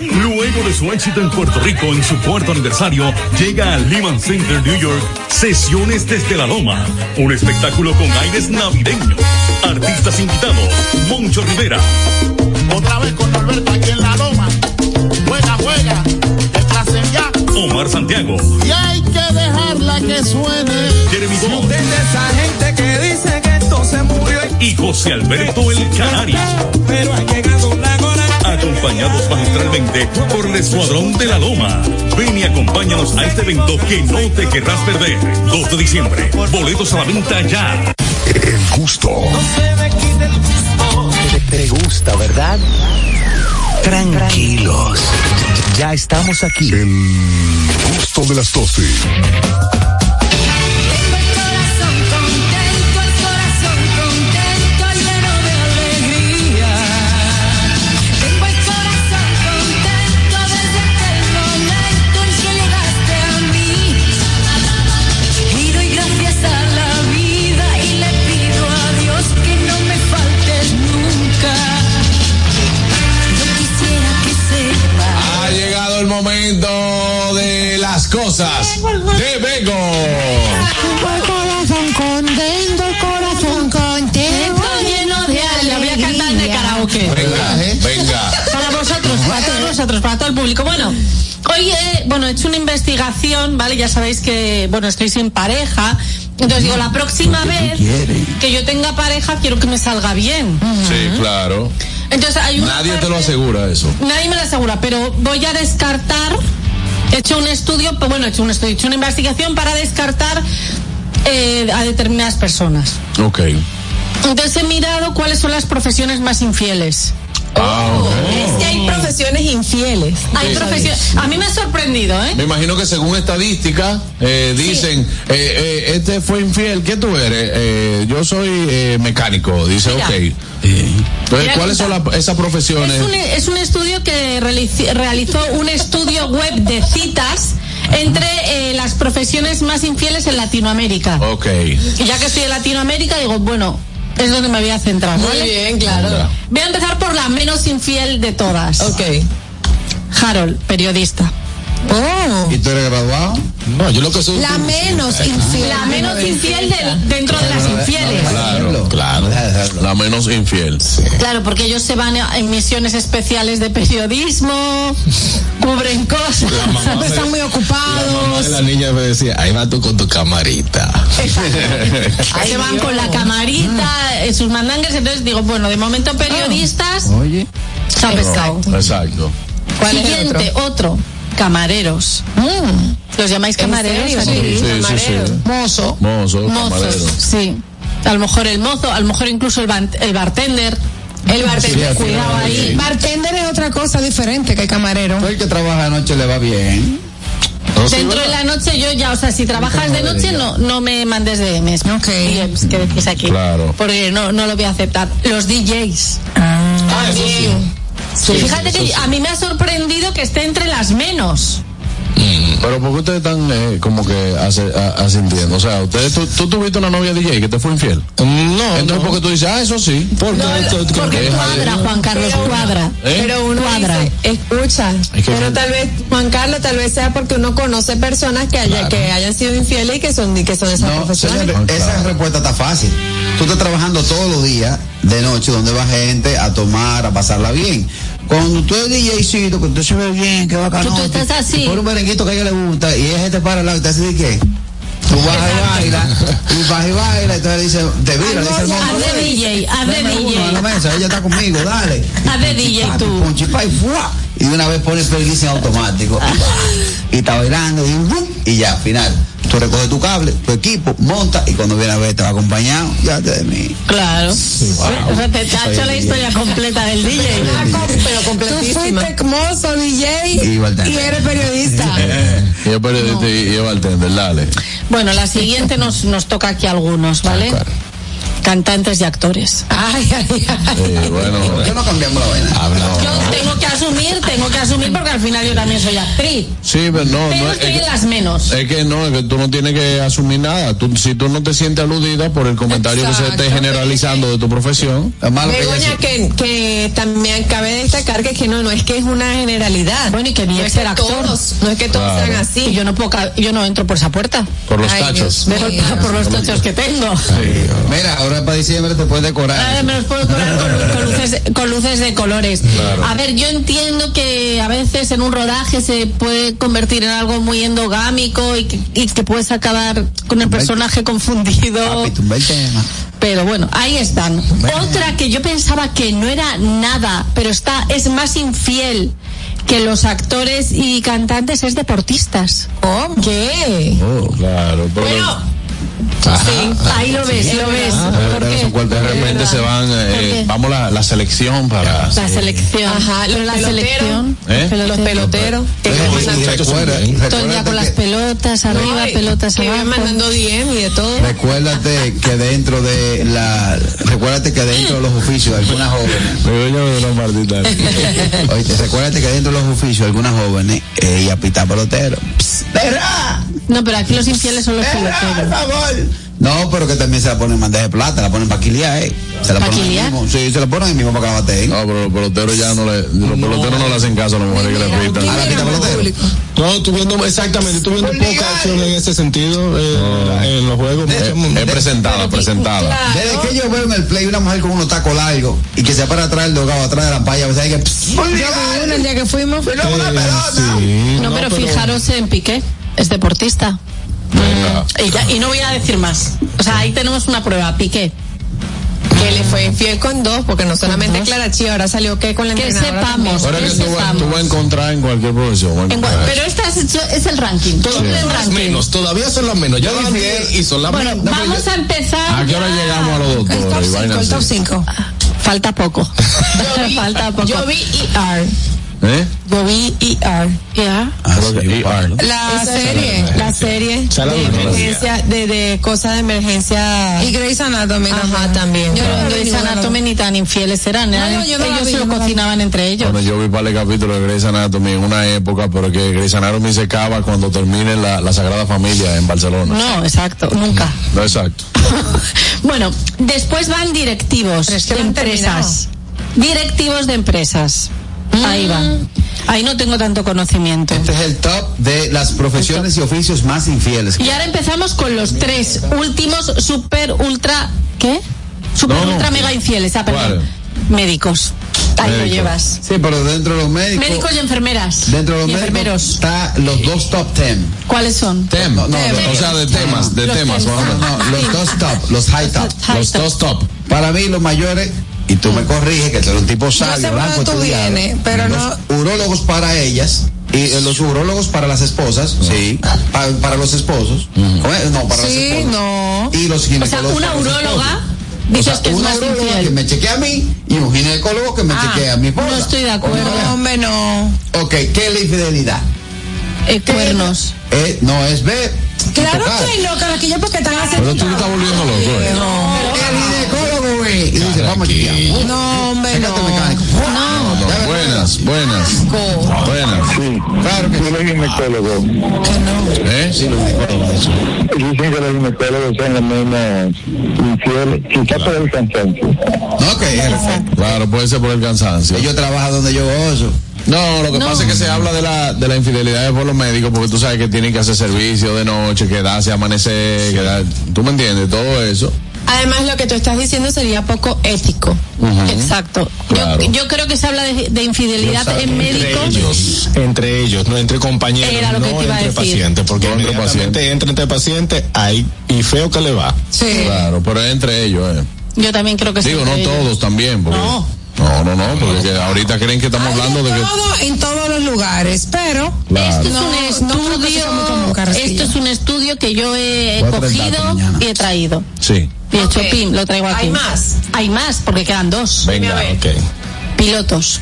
Luego de su éxito en Puerto Rico en su cuarto aniversario, llega al Lehman Center New York Sesiones desde la Loma, un espectáculo con aires navideños. Artistas invitados, Moncho Rivera, Otra vez con Norberto aquí en la loma. Juega, juega, clase ya. Omar Santiago, Y hay que dejarla que suene. Jeremy Bond de esa gente que dice que esto se murió. y José Alberto El Canario, Pero ha llegado la. Acompañados magistralmente por el Escuadrón de la Loma. Ven y acompáñanos a este evento que no te querrás perder. 2 de diciembre, boletos a la venta ya. El gusto. Te, te gusta, ¿verdad? Tranquilos. Ya estamos aquí. El gusto de las 12. Cosas de Bego. El corazón contento, el corazón contento, lleno de La voy a cantar de karaoke. Venga, venga. Para vosotros, para todos vosotros, para todo el público. Bueno, hoy he, bueno, he hecho una investigación, ¿vale? Ya sabéis que, bueno, estoy sin pareja. Entonces digo, la próxima vez que yo tenga pareja, quiero que me salga bien. Sí, claro. Entonces hay una Nadie te lo asegura eso. Nadie me lo asegura, pero voy a descartar. He hecho un estudio, pues bueno, he hecho un estudio, he hecho una investigación para descartar eh, a determinadas personas. Ok. Entonces he mirado cuáles son las profesiones más infieles. Es que hay profesiones infieles. Hay profesiones. A mí me ha sorprendido, ¿eh? Me imagino que según estadística eh, dicen, eh, eh, este fue infiel, ¿qué tú eres? Eh, yo soy eh, mecánico, dice, Mira. ok. Entonces, Mira, ¿cuáles son la- esas profesiones? Es un, es un estudio que realizó un estudio web de citas entre eh, las profesiones más infieles en Latinoamérica. Ok. Y ya que estoy en Latinoamérica, digo, bueno, es donde me voy a centrar. Muy ¿vale? bien, claro. Voy a empezar por la menos infiel de todas. Ok. Harold, periodista. Oh. ¿Y tú eres graduado? No, yo lo que soy. La menos infiel. La menos infiel del- dentro de las infieles. Claro, claro. La menos infiel. Claro, porque ellos se van a- en misiones especiales de periodismo, cubren cosas, están muy ocupados. La niña me decía, ahí va tú con tu camarita. se van con la camarita, eh, sus mandangues, entonces digo, bueno, de momento periodistas, Oye. se ha pescado. Exacto. ¿Cuál es el Siguiente, otro? Camareros. ¿Los llamáis ¿En camareros? serio? Sí, sí, sí. Mozo. Mozo, Mozos, camarero. sí. A lo mejor el mozo, a lo mejor incluso el, ban- el bartender. El bartender, cuidado ahí. Bartender es otra cosa diferente que camarero. Todo el que trabaja de noche le va bien. Dentro de la noche yo ya, o sea, si trabajas de noche no, no me mandes DMs. Ok. DMs que decís aquí. Claro. Porque no, no lo voy a aceptar. Los DJs. Ah, Fíjate que a mí me ha sorprendido que esté entre las menos. Pero ¿por qué ustedes están eh, como que hace- a- asintiendo? O sea, ustedes, tú, tú tuviste una novia DJ que te fue infiel. No. Entonces, ¿por qué tú dices, ah, eso sí? Porque Porque cuadra, Juan Carlos, cuadra. ¿Eh? Pero uno Cuadra. dice, escucha, Es que pero son- tal vez, Juan Carlos, tal vez sea porque uno conoce personas que, haya, que hayan sido infieles y que son, y que son esas No, profesiones. señores, Ah, esa claro. respuesta está fácil. Tú estás trabajando todos los días de noche donde va gente a tomar, a pasarla bien. Cuando tú eres DJcito, que tú se ve bien, que bacano. Tú- tú estás así. Por un merenguito que a ella le gusta y ella te para al lado y te hace de qué. Tú vas y bailas, y vas y bailas, entonces le dice, te vira, le dice el Haz monstruo, de DJ, haz de uno en la DJ. mesa, ella está conmigo, dale. Haz de DJ tú. pon chipa y ¡fua! Y de una vez pone el playlist en automático. y está bailando y, ¡bum! y ya, final. Tú recoges tu cable, tu equipo, monta y cuando viene a ver te va acompañado, ya te de mí. Claro. O sea, te, hecho la historia completa del DJ. Pero Tú completísima. fuiste hermoso, DJ, Y bartender. y eres periodista. Y yo periodista y yo bartender, dale. Bueno, la siguiente nos, nos toca aquí algunos, ¿vale? Cantantes y actores. Ay, ay, ay. Eh, bueno, ¿Por qué no cambiamos la vaina? Yo tengo que asumir, tengo que asumir porque al final yo también soy actriz. sí, pero no, Pero no estoy es en que, las menos. es que no, es que tú no tienes que asumir nada. Tú, si tú no te sientes aludida por el comentario que se esté generalizando de tu profesión, Es malo que ella Begoña, se- que, que también cabe destacar que, que no, no es que es una generalidad. Bueno, y que ni no es es ser que actor. todos, no es que todos Claro. sean Y así. yo no puedo, yo no entro por esa puerta. por los Ay, tachos. Dios Por, los tachos que tengo. Mira, ahora para diciembre te puedes decorar. Ahora me los puedo decorar con, con luces, con luces de colores. A ver, yo entiendo que a veces en un rodaje se puede convertir en algo muy endogámico y que, y que puedes acabar con el personaje confundido. Papi. Pero bueno, ahí están. Otra que yo pensaba que no era nada, pero está, es más infiel que los actores y cantantes, es deportistas. ¿Qué? Oh, claro, pero Bueno, Sí, ahí lo ves, lo ves. ¿Por qué? de repente se van, eh, vamos la, la selección para... La selección. Ajá, Pero los la peloteros. selección. ¿Eh? los peloteros. Oye, Todo el día con las pelotas arriba, Ay, pelotas que abajo. mandando DM y de todo. Recuérdate que dentro de la, recuérdate que dentro de los oficios de algunas jóvenes, Me voy a ver una partita. oíste, recuérdate que dentro de los oficios de algunas jóvenes, eh, y a pitar pelotero. ¡Perra! No, pero aquí los infieles son los ¡Perra, por peloteros. favor! No, pero que también se la ponen en bandeja de plata, la ponen para quiliar, eh. Se la ¿Pa' ponen mismo. Sí, se la ponen ahí mismo para que la baten. No, pero los peloteros ya no le, los peloteros no le hacen caso a las mujeres que le pitan. ¿A la pita pelotero? No, estoy viendo, exactamente, estoy viendo poca acción en ese sentido eh, en los juegos. Es, es presentada, presentada. Desde que yo veo en el play una mujer con unos tacos largos y que se para atrás del dogado, atrás de la palla, a veces hay que. psst, Yo vi una el día que fuimos. Eh, sí, No, pero fijaros en Piqué, es deportista. Y, ya- y no voy a decir más. O sea, ahí tenemos una prueba, Piqué. Que le fue infiel con dos, porque no solamente dos. Clara Chi, ahora salió que con la Que sepamos. Pero es que tú, vas- tú vas a encontrar en cualquier profesión. En eso. pero esta es, es el ranking. Las menos, todavía son las menos. Ya la miel y son las Bueno, menos. vamos a empezar. ¿A qué hora ya. llegamos a los doctores? El top así? 5. Falta poco. Falta poco. Yo vi ER. ¿Eh? Yo vi ER. Ya. Creo que ER. La serie. La serie Sala de de emergencia, de, de cosas de emergencia. Y Grey's Anatomy. Ajá, también. Yo no Grey's Anatomy ni tan infieles eran. eran- no, yo no ellos vi, se lo no cocinaban entre ellos. Bueno, yo vi para el capítulo de Grey's Anatomy en una época, pero que Grey's Anatomy se acaba cuando termine la, la Sagrada Familia en Barcelona. No, exacto, nunca. No, exacto. bueno, después van directivos Pero es que de no empresas. Directivos de empresas. Ahí van. Ahí no tengo tanto conocimiento. Este es el top de las profesiones y oficios más infieles. Y ahora empezamos con los tres últimos super ultra ¿qué? Super No, no. ultra mega infieles, ah, perdón. ¿Cuál? Médicos. Ahí lo llevas. Sí, pero dentro de los médicos. Médicos y enfermeras. Dentro de los y médicos enfermeros. está los dos top ten. ¿Cuáles son? Tem, No, no, o sea, de temas, de Los temas. No, los dos top, los high top. High Los top. dos top. Para mí, los mayores, y tú me corriges, que tú eres un tipo sabio, blanco, tú estudiado. vienes, pero los urólogos para ellas, y eh, los urólogos para las esposas, sí, pa- para los esposos, ¿cómo es? no, para las Sí, esposas. no. Y los O sea, ginecólogos. una uróloga dices O sea, que es una más uróloga que infiel. me chequea a mí y un ginecólogo que me Ah, chequea a mi esposa. no estoy de acuerdo. No, hombre, no. Ok, ¿qué es la infidelidad? Eh, cuernos. Eh, no es ver. Claro tocar. que no, carajillo, porque están haciendo. Pero tú te estás volviendo loco, ¿eh? El ginecólogo, güey. Y dice, vamos a chequear. No, hombre, Chécate no. mecánico. No, no, buenas, buenas. Buenas. Sí, Claro que yo soy ginecólogo. ¿Eh? Dicen que los ginecólogos son los menos infieles, quizás por el cansancio. No, que Claro, puede ser por el cansancio. ellos trabajan donde yo gozo. No, lo que No. pasa es que se habla de la, de la infidelidad por los médicos porque tú sabes que tienen que hacer servicio de noche, quedarse, amanecer, quedar, tú me entiendes, todo eso. Además, lo que tú estás diciendo sería poco ético. Exacto. Claro. Yo, yo creo que se habla de, de infidelidad en entre médicos. ellos, entre ellos, no entre compañeros, Era lo que no te iba a entre pacientes, porque No entre inmediatamente entra entre pacientes, ahí y feo que le va. Sí. Claro, pero es entre ellos, eh. Yo también creo que sí. Digo, no entre ellos. todos también, porque. No. No, no, no, porque que ahorita creen que estamos hablando de que. Todo en todos los lugares, pero Claro. Esto es un estudio, esto es un estudio que yo he cogido y he traído. Sí. Y he hecho pim, lo traigo aquí. ¿Hay más? Hay más, porque quedan dos. Venga, ok. Pilotos.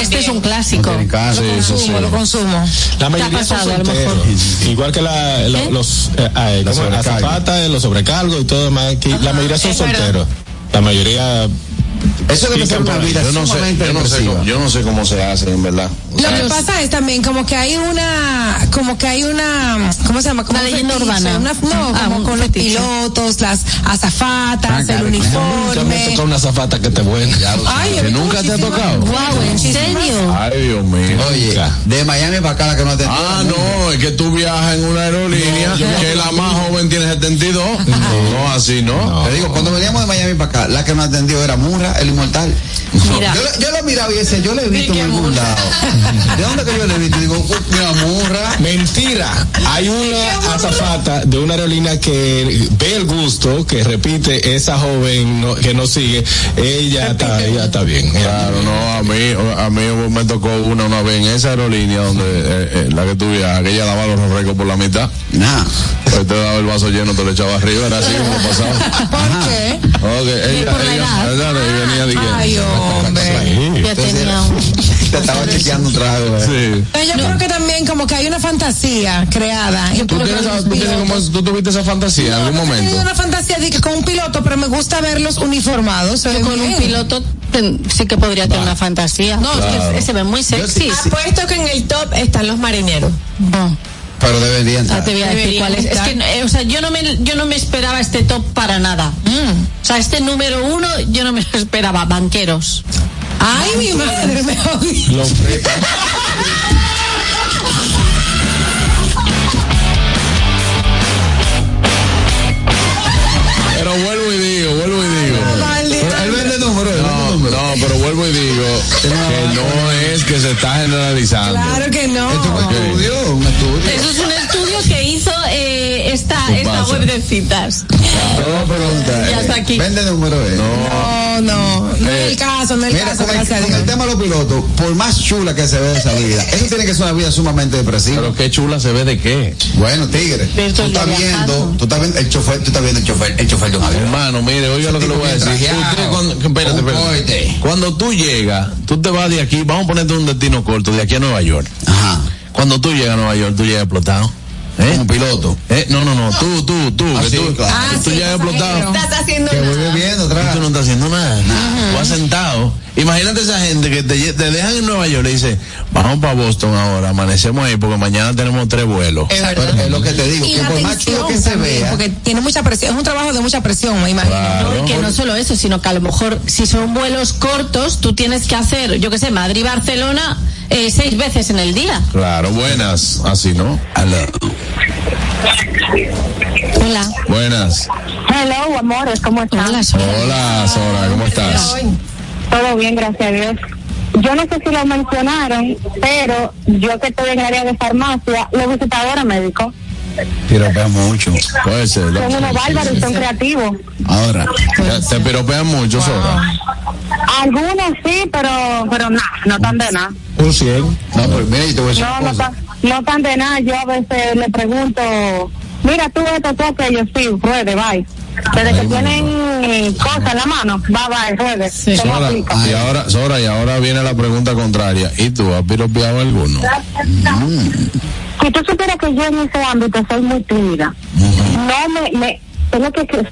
Este es un clásico. En casa. Sí, sí, sí. consumo, lo consumo. La mayoría son pasado, lo solteros. Igual que la, lo- ¿Qué? los eh, eh, sobrecarga. azafatas, los sobrecargos y todo demás. Aquí, la mayoría son verdad. solteros. La mayoría. Eso debe ser una vida Yo no sé, yo no sé, cómo, yo no sé cómo se hace, en verdad. O Lo sea, que pasa es también como que hay una, como que hay una, ¿cómo se llama? Como Una un leyenda fetiche, urbana. una- no, Ah, como un con los pilotos, las azafatas, el Nunca me uniforme. toca una zafata que te buena. Ay, que nunca te ha tocado. Wow, ¿en serio? Ay, Dios mío. Oye, de Miami para acá la que no te Ah, no, es que tú viajas en una aerolínea que la más joven tiene 72. No, así no. Te digo, cuando veníamos de Miami para acá, la que nos atendió era Murra, el inmortal. Mira. Yo, lo- yo lo miraba y decía, yo le he visto en algún lado. ¿De dónde que yo le he visto? Y digo, "Uh, mira, Murra. Mentira. Hay una azafata de una aerolínea que ve el gusto, que repite esa joven no- que nos sigue. Ella está, ella está bien. Claro, no, a mí, a mí me tocó una una vez en esa aerolínea donde eh, eh, la que tú viajas, que ella daba los refrescos por la mitad. Nah. Pues te daba el vaso lleno, te lo echaba arriba, era así como pasaba. ¿Por qué? Ok, ella, por la ella, edad. ella, ella venía de que- Ay, hombre. Ya tenía un... Te estaba chequeando un trago. eh. Sí. Pero yo creo que también como que hay una fantasía creada. Yo ¿Tú, tienes, tú, tienes como, tú tuviste esa fantasía en algún momento? tenido una fantasía de que con un piloto, pero me gusta verlos uniformados. Yo con un piloto ten- sí que podría tener una fantasía. No, es que se ve muy sexy. Apuesto que en el top están los marineros. Pero deberían Ah, estar. te voy a decir cuál es. Es que, eh, o sea, yo no me, yo no me esperaba este top para nada. O sea, este número uno, yo no me lo esperaba. Banqueros. Ay, mi madre, me. Los Pero vuelvo y digo, vuelvo y digo. No, pero vuelvo y digo que no es que se está generalizando. Claro que no. Esto es un estudio, un estudio. Eso es un estudio que hizo esta, ¿Qué esta web de citas. No, pregunta. Ya eh, está aquí. Vende números, eh. No, no, no es el caso, no es el Mira, caso, con el, con el tema de los pilotos, por más chula que se ve esa vida, eso tiene que ser una vida sumamente depresiva. Pero qué chula se ve de qué. Bueno, tigre, tú estás viendo, tú estás viendo el chofer, tú estás viendo el chofer, el chofer de un avión. Hermano, mire, oiga lo que le voy a decir. Usted cuando, espérate, espérate. Cuando tú llegas, tú te vas de aquí, vamos a ponerte un destino corto, de aquí a Nueva York. Ajá. Cuando tú llegas a Nueva York, tú llegas explotado. ¿Eh? Como piloto. Eh, no, no, no, tú, tú, tú, Ah, que sí, tú, claro. Ah, tú sí, llegas explotado. Estás haciendo Que voy nada. atrás. tú no estás haciendo nada. Tú vas sentado. Imagínate esa gente que te, dejan en Nueva York y dice, vamos para Boston ahora, amanecemos ahí porque mañana tenemos tres vuelos. Es Pero verdad. es lo que te digo, Y que la por más chulo que se también, vea, porque tiene mucha presión, es un trabajo de mucha presión, me imagino. Claro. Y que no solo eso, sino que a lo mejor si son vuelos cortos, tú tienes que hacer, yo qué sé, Madrid-Barcelona eh, seis veces en el día. Claro, buenas, así, ¿no? Hola. Buenas. Hello, amores, ¿cómo están? Hola, Sora. Hola, Sora, ¿cómo estás? Todo bien, gracias a Dios. Yo no sé si lo mencionaron, pero yo que estoy en el área de farmacia, los visitadores médicos piropea mucho. Puede ser. son unos bárbaros y son creativos. Ahora, Te, piropean mucho, Sora. Algunos sí, pero pero nada, no tan de nada. Un 100. no, pero mira, yo te voy a decir No, no tan, no tan de nada. Yo a veces le pregunto, mira tú esto, tú aquello, sí, ruede, bye. Desde que tienen cosas en la mano, va, va, ruede. Lo Sora, y ahora, Sora, y ahora viene la pregunta contraria. ¿Y tú has piropeado alguno? Si tú supieras que yo en ese ámbito soy muy tímida, no me, me tengo que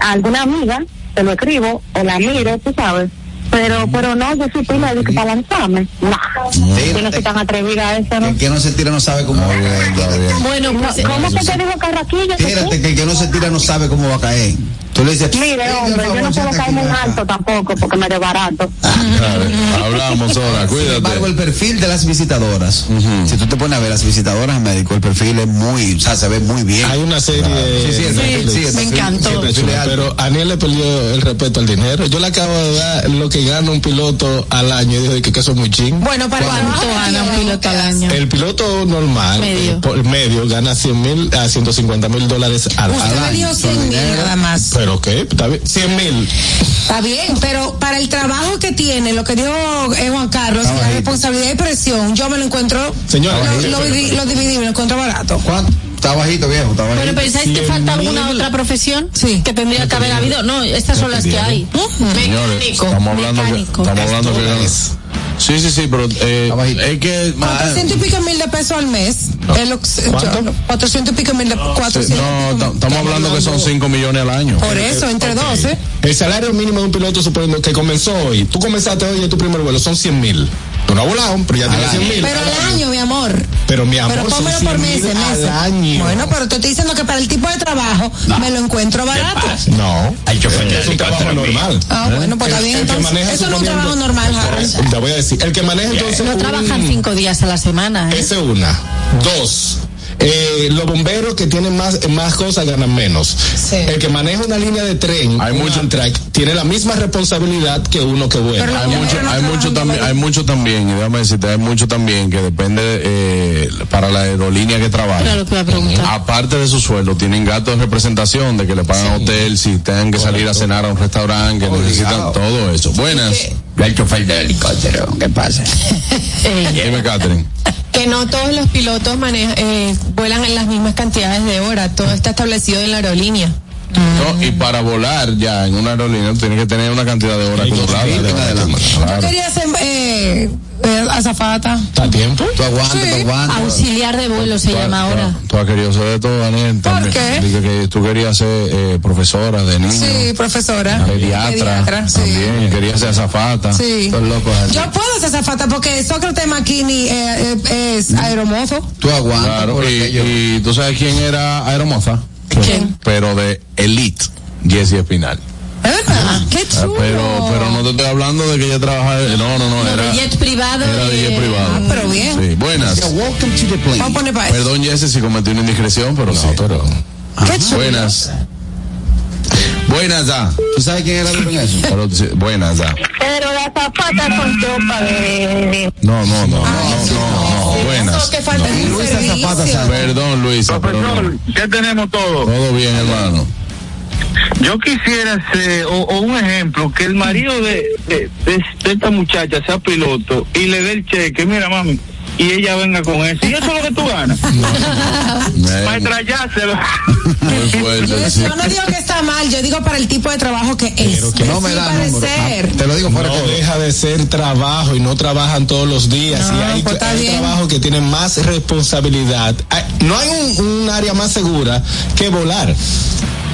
a alguna amiga te lo escribo o la miro, tú sabes. Pero, pero no, yo soy tímida de que para lanzarme. No, yo no soy tan atrevida a eso, ¿no? El que no se tira no sabe cómo va a caer. Bueno, pues, ¿cómo que te dijo Carraquillo? Tírate, que el que no se tira no sabe cómo va a caer. Tú le dices, Mire, hombre, yo no puedo caer muy alto tampoco porque me desbarato. Hablamos ahora, Sin cuídate. embargo, el perfil de las visitadoras, si tú te pones a ver las visitadoras médico, el perfil es muy, o sea, se ve muy bien. Hay una serie de. Sí, sí, perfil, sí, el me encantó. Pero Aniel le perdió el respeto al dinero. Yo le acabo de dar lo que gana un piloto al año y dijo que, que eso es muy ching. Bueno, para el ¿Cuánto trabajo gana un piloto al año? El piloto normal, Medio. eh, por medio, gana 100 mil a 150 mil dólares al, al Usted me año. dijo 100 mil nada más. ¿Pero qué? ¿Está bien? 100 mil. Está bien, pero para el trabajo que tiene, lo que dijo eh, Juan Carlos, la responsabilidad y presión, yo me lo encuentro, Señora, lo, lo pero- dividí, lo dividí, me lo encuentro barato. ¿Cuánto? Está bajito, viejo, está bajito. Bueno, ¿pensáis que 100 falta alguna otra profesión? Sí. Que tendría que haber habido. No, estas son las que hay. Señores, Mecánico. estamos hablando que, mecánico. estamos hablando que. Sí, sí, sí, pero eh, es que Con 300 y pico mil de pesos al mes, es lo que- yo- 400 y pico mil de 400 no, ta- estamos hablando que son 5 millones al año. Por eso, entre 12. El salario mínimo de un piloto, suponiendo que comenzó hoy, tú comenzaste hoy en tu primer vuelo, son 100 mil. Tú no has volado, pero ya tienes 100 mil. Pero al año, mi amor. Pero mi amor, Pero son pónmelo 100 por mil meses, meses. al año. Bueno, pero te estoy diciendo que para el tipo de trabajo me lo encuentro barato. No, Hay chofer de es un trabajo normal. Ah, bueno, pues está bien. El Entonces, eso no es un trabajo normal, Harold. Te voy a decir, el que maneja entonces. No un- trabajan cinco días a la semana. ¿eh? Esa es una. Dos. Eh, los bomberos que tienen más, más cosas ganan menos. El que maneja una línea de tren, Hay un mucho- Amtrak, tiene la misma responsabilidad que uno que vuela. Hay mucho, hay mucho también, hay mucho también, y déjame decirte, hay mucho también que depende eh, para la aerolínea que trabaja. Preguntar. Aparte de su sueldo, tienen gastos de representación, de que le pagan hotel, si tengan que salir a cenar a un restaurante, que necesitan todo eso. Buenas. El chofer del helicóptero, ¿qué pasa? Dime, Catherine. Que no todos los pilotos eh, vuelan en las mismas cantidades de horas, todo está establecido en la aerolínea. No, y para volar ya en una aerolínea tienes que tener una cantidad de horas acumuladas. Yo Claro. quería ser eh, eh, azafata. ¿Está a tiempo? Tú aguantas, Sí. tú aguantas. Auxiliar de vuelo se llama ahora. Tú has querido ser de todo, Daniel. también. qué? Dije que tú querías ser eh, profesora de niños. Sí, profesora. Pediatra, Pediatra, sí. también, querías ser azafata. Sí. Estás loco. Yo puedo ser azafata porque Sócrates Maquini eh, eh, es aeromozo. Tú aguantas. Claro, por y, y tú sabes quién era Aeromoza, ¿Quién? pero de Elite, Jessie Espinal. ¿Es verdad? Qué Ah, chulo. Pero, pero no te estoy hablando de que ella trabajaba, no, no, no, No, era, de jet privado. era de jet privado. Ah, pero bien. Sí, buenas. Welcome to the plane. Vamos a poner para eso. Perdón, Jessie, si cometí una indiscreción, pero sí. pero. Qué chulo. Buenas. Buenas, ya. ¿Tú sabes quién era en eso? Pero, sí, buenas, ya. Pero las zapatas son chopa de... No, no, no, no, no, no, no. Buenas. Que falta un Luisa Zapata. Sánchez. Perdón, Luisa, pero no. ¿qué tenemos todo? Todo bien, hermano. Yo quisiera ser, o, o un ejemplo, que el marido de, de, de- de esta muchacha sea piloto y le dé el cheque, mira mami, y ella venga con eso. Y eso es lo que tú ganas. Para Eh, estrellárselo. Muy fuerte, Yo, no digo que está mal, yo digo para el tipo de trabajo que es. que No me da número. ser. Ah, Te lo digo fuera No deja de ser trabajo y no trabajan todos los días. No, y hay, pues hay trabajos que tienen más responsabilidad. Hay- no hay un, un área más segura que volar.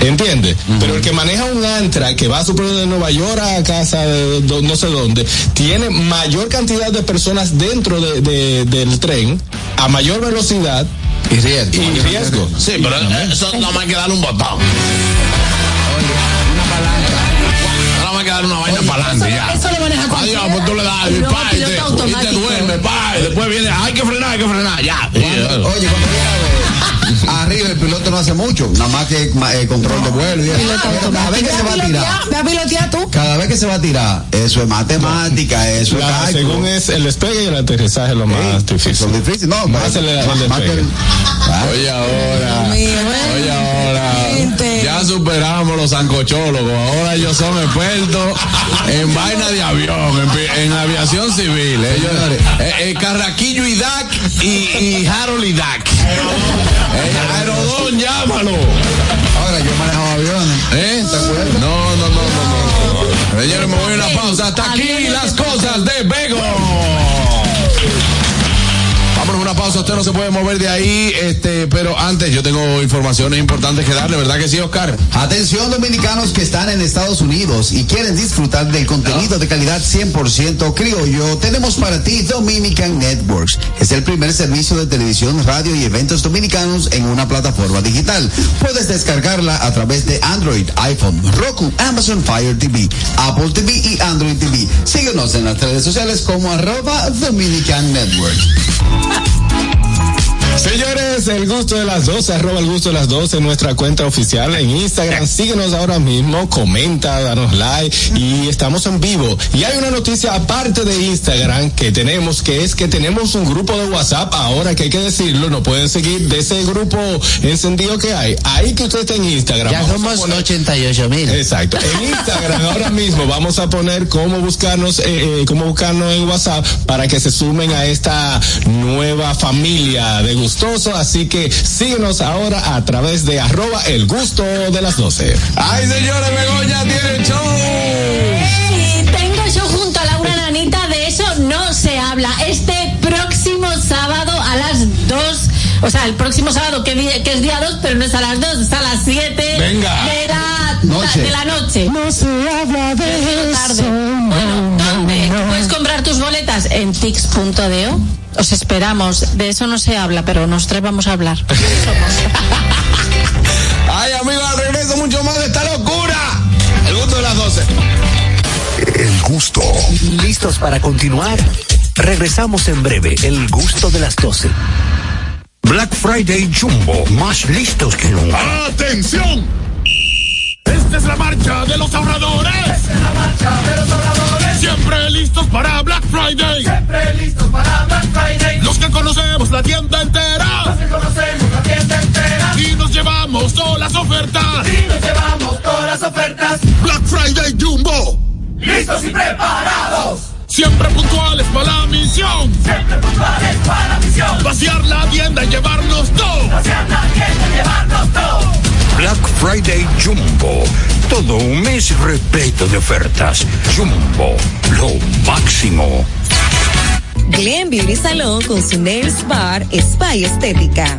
¿Entiendes? Pero el que maneja un Antra que va a suponer de Nueva York a casa de no sé dónde, tiene mayor cantidad de personas dentro de- de- del tren, a mayor velocidad Y riesgo. y riesgo. Sí, pero eso nada más hay que darle un botón. Que darle una vaina para adelante ya. Eso lo maneja Adiós, cualquiera. pues tú le das y, pa, y te, y te duerme, pa, y después viene, hay que frenar, hay que frenar, ya. Oye, cuando viene a ver, arriba el piloto no hace mucho, nada más que eh, control de vuelo. y cada vez que se va a tirar, Ve a pilotear tú. cada vez que se va a tirar, eso es matemática, eso es cálculo. según es el despegue y el aterrizaje es lo más difícil. Son difíciles, no, Más más, el- el más- más que despegue. el- Oye ahora, oye ahora, Gente. ya superamos los zancochólogos, ahora ellos son expertos en vaina de avión, en, aviación civil. Ellos, eh, eh, Carraquillo y DAC y, y Harold y DAC. Eh, Aerodón, llámalo. Ahora yo he manejado aviones. ¿Eh? No, no, no, no, no. Señores, me voy a una pausa. Hasta aquí las cosas de Bego. Pausa. usted no se puede mover de ahí, este, pero antes yo tengo informaciones importantes que darle, ¿verdad que sí, Oscar? Atención dominicanos que están en Estados Unidos y quieren disfrutar del contenido de calidad 100% criollo, tenemos para ti Dominican Networks. Es el primer servicio de televisión, radio y eventos dominicanos en una plataforma digital. Puedes descargarla a través de Android, iPhone, Roku, Amazon Fire TV, Apple TV y Android TV. Síguenos en las redes sociales como arroba Dominican Network. Thank you. Señores, el gusto de las 12, arroba el gusto de las 12 en nuestra cuenta oficial en Instagram. Síguenos ahora mismo, comenta, danos like y estamos en vivo. Y hay una noticia aparte de Instagram que tenemos, que es que tenemos un grupo de WhatsApp ahora que hay que decirlo, no pueden seguir de ese grupo encendido que hay. Ahí que usted está en Instagram. Ya somos poner- 88 mil. Exacto. En Instagram ahora mismo vamos a poner cómo buscarnos, eh, eh, cómo buscarnos en WhatsApp para que se sumen a esta nueva familia de Así que síguenos ahora a través de arroba el gusto de las 12. Ay, señores, Begoña tiene show. Ey, tengo yo junto a Laura Nanita, de eso no se habla. Este próximo sábado a las 2, o sea, el próximo sábado que, es día 2, pero no es a las 2, es a las 7 Venga. de la Noche. de la noche. No se habla de tarde. Bueno, ¿dónde? Puedes comprar tus boletas en tix.deo. Os esperamos. De eso no se habla, pero nosotros vamos a hablar. Ay, amigos, al regreso mucho más de esta locura. El gusto de las 12. El gusto. ¿Listos para continuar? Regresamos en breve. El gusto de las 12. Black Friday Jumbo, más listos que nunca. ¡Atención! Esta es la marcha de los ahorradores. Esta es la marcha de los ahorradores. Siempre listos para Black Friday. Siempre listos para Black Friday. Los que conocemos la tienda entera. Los que conocemos la tienda entera. Y nos llevamos todas las ofertas. Y nos llevamos todas las ofertas. Black Friday Jumbo. Listos y preparados. Siempre puntuales para la misión. Siempre puntuales para la misión. Vaciar la tienda y llevarnos todo. Vaciar la tienda y llevarnos todo. Black Friday Jumbo, todo un mes repleto de ofertas. Jumbo, lo máximo. Glen Beauty Salon con su Nails Bar Spa y Estética.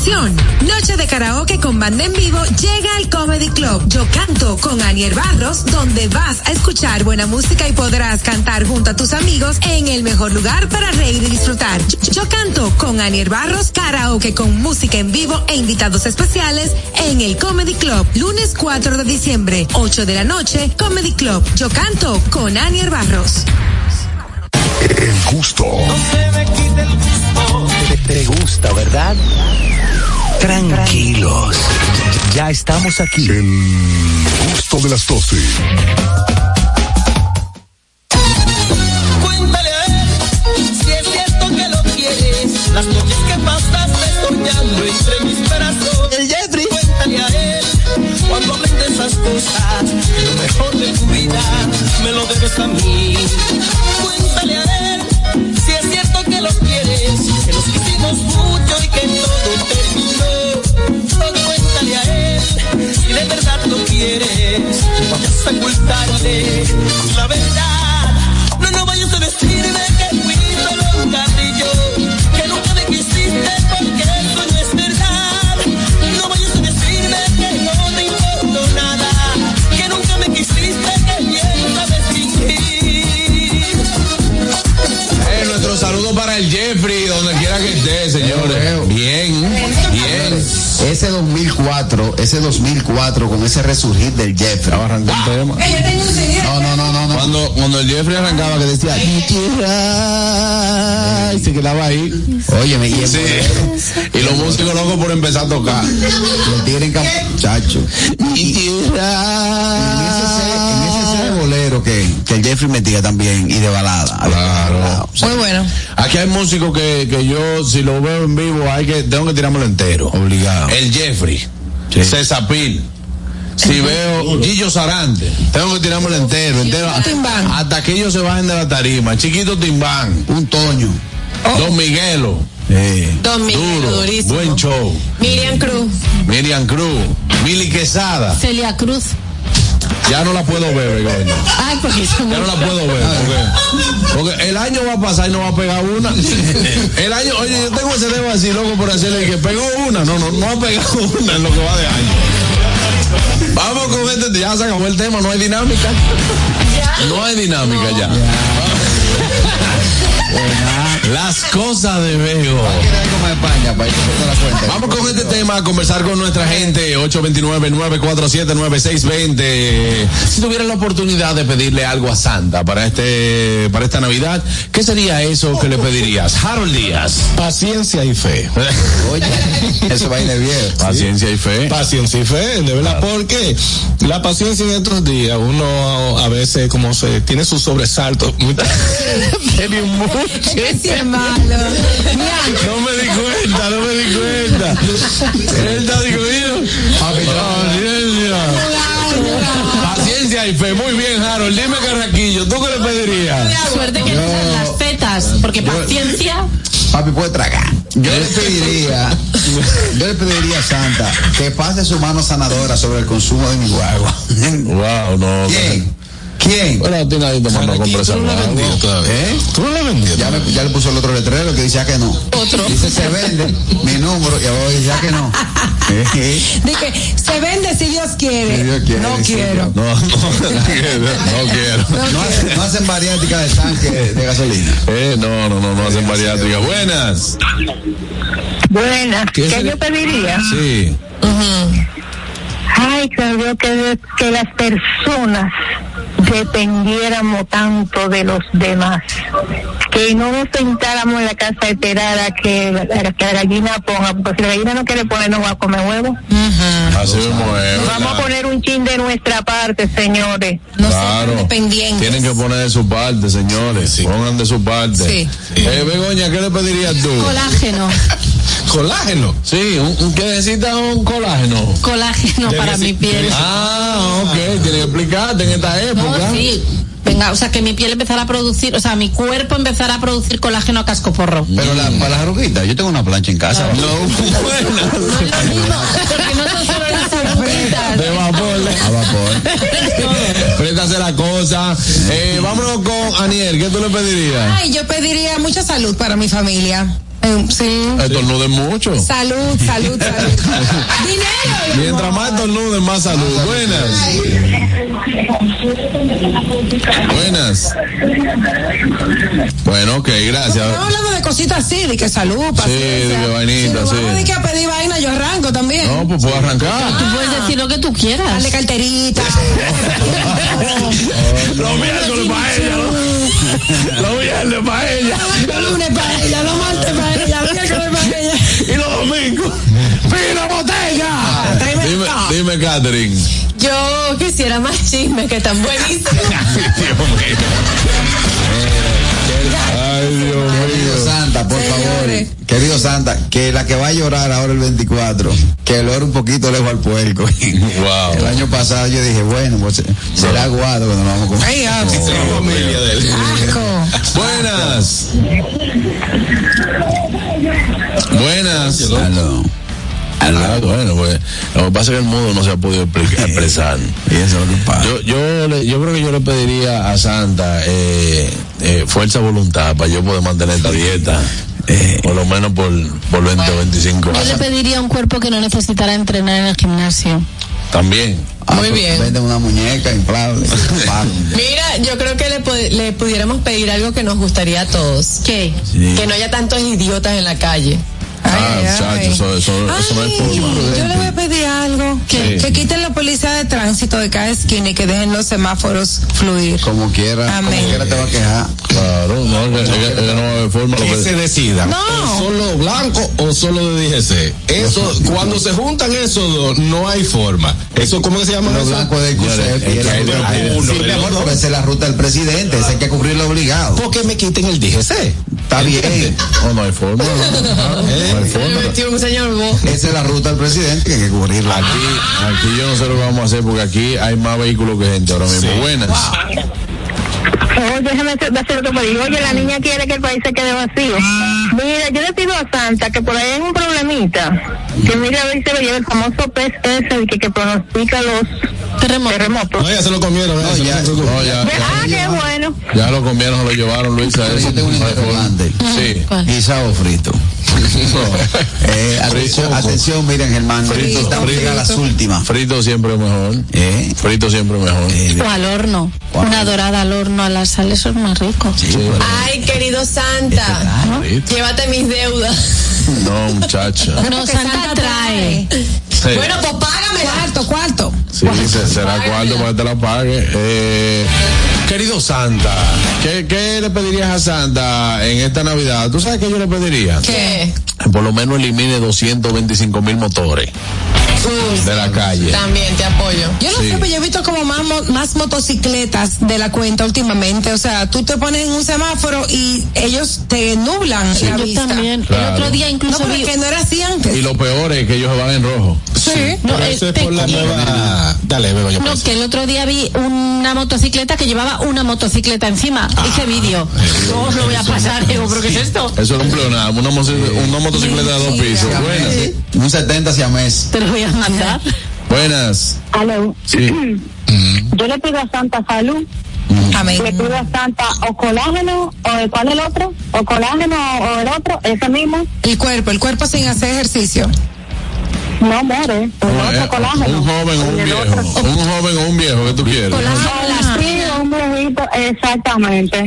acción. Noche de karaoke con banda en vivo llega al Comedy Club. Yo canto con Anier Barros, donde vas a escuchar buena música y podrás cantar junto a tus amigos en el mejor lugar para reír y disfrutar. Yo, yo canto con Anier Barros, karaoke con música en vivo e invitados especiales en el Comedy Club. Lunes 4 de diciembre, 8 de la noche, Comedy Club. Yo canto con Anier Barros. El gusto. Te, te gusta, ¿verdad? Tranquilos. Ya estamos aquí. El gusto de las 12. Cuéntale a él si es cierto que lo quieres. Las noches que pasaste soñando entre mis brazos. El Jeffrey. Cuéntale a él cuando hablen de esas cosas. Que lo mejor de tu vida me lo debes a mí. Cuéntale a él si es cierto que lo quieres. Que nos quisimos mucho y que todo terminó. Si de verdad lo quieres. Vayas a ocultarle la verdad. No, no vayas a decirme que fui solo un carrillo, que nunca me quisiste porque eso no es verdad. No vayas a decirme que no te importo nada, que nunca me quisiste, que bien sabes fingir. Eh, nuestro saludo para el Jeffrey, donde quiera que esté, señores. Bien, bien. Ese 2004, ese 2004 con ese resurgir del Jeffrey. Un tema. No, no, no, no, no. Cuando, cuando el Jeffrey arrancaba que decía, "Mi tierra", y se quedaba ahí. Oye, me y, Sí. Y los músicos locos por empezar a tocar. el tigre en campo, chacho. Mi En que, que el Jeffrey metía también y de balada. Claro. Muy bueno. Aquí hay músicos que, que yo, si lo veo en vivo, hay que, tengo que tirármelo entero. Obligado. El Jeffrey, César Pil. Si veo Gillo Sarante, tengo que tirármelo entero, entero. Timbán. Hasta que ellos se bajen de la tarima. Chiquito Timbán, Un Toño. Don Miguelo, Eh. Don Miguel, duro, durísimo. buen show. Miriam Cruz. Miriam Cruz, Mili Quesada. Celia Cruz. Ya no la puedo ver, Begoña. Ay, porque Ya no la puedo ver. Porque, porque el año va a pasar y no va a pegar una. El año, oye, yo tengo ese dedo así, loco, por hacerle que pegó una. No, no, no ha pegado una en lo que va de año. Vamos con este, ya se acabó el tema, no hay dinámica. No hay dinámica ya. Las cosas de Bego. Vamos con este tema a conversar con nuestra gente 829-947-9620. Si tuvieran la oportunidad de pedirle algo a Santa para este para esta Navidad, ¿qué sería eso que le pedirías? Harold Díaz. Paciencia y fe. Oye, eso va a ir viejo. Paciencia y fe. Paciencia y fe, de verdad, porque la paciencia en estos días, uno a veces como se tiene sus sobresaltos. Tiene mucho. No me di cuenta, no me di cuenta. Él está dividido. Paciencia. Paciencia y fe. Muy bien, Harold. Dime, Carraquillo, ¿tú qué le pedirías? Suerte que sean las fetas, porque paciencia. Papi puede tragar. Yo le pediría, yo le pediría a Santa que pase su mano sanadora sobre el consumo de mi guagua. Wow, no. ¿Quién? ¿Quién? Bueno, ti nadie te mandó a comprar esa Tú no la todavía. ¿Eh? Tú no la. Ya, le puso el otro letrero que decía que no. Otro. Dice se vende mi número y abajo decía que no. Eh, Dije, se vende si Dios quiere. Si Dios quiere, no quiero. No, no, no quiero. No hacen, no hacen bariátrica de tanque de gasolina. Eh, no, no, no, no hacen bariátrica. Buenas. Buenas. ¿Qué ¿Qué, yo pediría? Sí. Ay, creo que, que las personas dependiéramos tanto de los demás. Que no nos sentáramos en la casa a esperar a que, a que la gallina ponga, porque si la gallina no quiere poner, no va a comer huevo. Así es. Vamos a poner un chin de nuestra parte, señores. No Claro. sean dependientes. Tienen que poner de su parte, señores. Pongan de su parte. Sí. Eh, Begoña, ¿qué le pedirías tú? Colágeno. Colágeno. Sí, un, un- ¿qué necesita un colágeno? Colágeno para mi piel. Ah, ok, tiene que explicarte en esta época. No, sí. Venga, o sea, que mi piel empezara a producir, o sea, mi cuerpo empezara a producir colágeno a cascoporro. Pero la, para las arruguitas, yo tengo una plancha en casa. No, buena. Porque no son solo las arruguitas. De vapor. A vapor. Préstase la cosa. Eh, vámonos con Aniel, ¿qué tú le pedirías? Ay, yo pediría mucha salud para mi familia. Eh, sí. Estornuden mucho. Salud, salud, salud. Dinero. Mientras más estornuden, más salud. Buenas. Buenas. Bueno, ok, gracias. Estamos hablando de cositas así, de que salud, paciencia. de vainita, si sí. de que a pedir vaina, yo arranco también. No, pues puedo arrancar. Tú puedes decir lo que tú quieras. Dale carterita. Los miércoles para ella, ¿no? Los viernes para ella. Los lunes para ella, los martes para ella, los miércoles para ella. Y los domingos. ¡Fina botella! Dime, dime, Catherine. Yo quisiera más chismes que están buenísimos. Dios mío. Dios Querido Santa, por favor. Querido Santa, que la que va a llorar ahora el 24, que lo era un poquito lejos al puerco. Wow. El año pasado yo dije, bueno, pues será aguado cuando nos vamos a comer. Ay, ah, La familia de él. asco. Buenas. Buenas. Aló. Ah, bueno, pues lo que pasa es que el mundo no se ha podido expresar. Y eso es lo que pasa. Yo, yo, le- yo creo que yo le pediría a Santa eh, eh, fuerza voluntad para yo poder mantener esta dieta. Eh, por lo menos por, por 20 o 25 Yo le años. pediría un cuerpo que no necesitara entrenar en el gimnasio. También. Ah, Muy pues, bien. Vende una muñeca inflable. Mira, yo creo que le, le pudiéramos pedir algo que nos gustaría a todos. ¿Qué? Sí. Que no haya tantos idiotas en la calle. Ah, Ay, muchachos, ay. eso, eso, eso no es Ay, forma. yo le voy a pedir algo. Que, Sí. que quiten la policía de tránsito de cada esquina y que dejen los semáforos fluir. Como quiera, como quiera te va a quejar. Claro, no, que, que- que no va a haber forma. Que que- se decidan. No. O solo blanco o solo de DGC. Eso, cuando se juntan esos dos, no hay forma. Eso, ¿cómo que se llama Los blancos de que hay uno, Sí, esa es la ruta del presidente, esa hay que cubrirlo obligado. Porque me quiten el DGC. Está bien. No, no hay forma. No, no hay forma. Señor. Esa es la ruta del presidente que hay que cubrirla. Aquí, aquí yo no sé lo que vamos a hacer porque aquí hay más vehículos que gente ahora mismo. Buenas. Oh, déjame hacer hacer otro pedido. Oye, la niña quiere que el país se quede vacío. Mira, yo le pido a Santa que por ahí hay un problemita. Que mire a ver si lo lleva el famoso pez ese el que, que pronostica los Terremoto. terremotos. No, ya se lo comieron. No, ya. no. No, ya, Ah, ya, qué bueno. ya lo comieron, se lo llevaron, Luisa. Eso. tengo un interrogante. Sí. Guisado frito. Eh, atención, Frito. atención, miren, hermano. Frito, Estamos frito. a las últimas. Frito siempre mejor. Eh, Frito siempre mejor. eh, O al horno. Wow. Una dorada al horno, a la sal, eso es más rico. Sí, pero- Ay, querido Santa. Llévate mis deudas. No, muchacha. No, Porque Santa trae. Sí. Bueno, pues págamela. Cuarto, cuarto. Sí, se- será cuarto para que te la pague. Eh, querido Santa, ¿qué, ¿qué le pedirías a Santa en esta Navidad? ¿Tú sabes qué yo le pediría? ¿Qué? Por lo menos elimine 225 mil motores de la calle. También te apoyo. Yo no Sí. sé, pero yo he visto como más, más motocicletas de la cuenta últimamente. O sea, tú te pones en un semáforo y ellos te nublan la Yo vista. también. Claro. El otro día No, incluso pero vi. es que no era así antes. Y lo peor es que ellos se van en rojo. sí. No, Pero el eso es por la pequeño. Dale, Bego, yo No, que el otro día vi una motocicleta que llevaba una motocicleta encima. Hice vídeo. No os lo voy a pasar. Digo, ¿pero qué es esto? Eso era un pleonasmo, una, una motocicleta de dos pisos. Buenas. un 70 hacia mes. Te lo voy a mandar. Buenas. Aló. Sí. Yo le pido a Santa salud. Amén. Le pido a Santa o colágeno, o ¿cuál es el otro? O colágeno o el otro, ese mismo. El cuerpo, el cuerpo sin hacer ejercicio. No muere. Eh, colágeno. un joven o un viejo. Un joven o un viejo que tú quieres. Sí, un viejito, exactamente.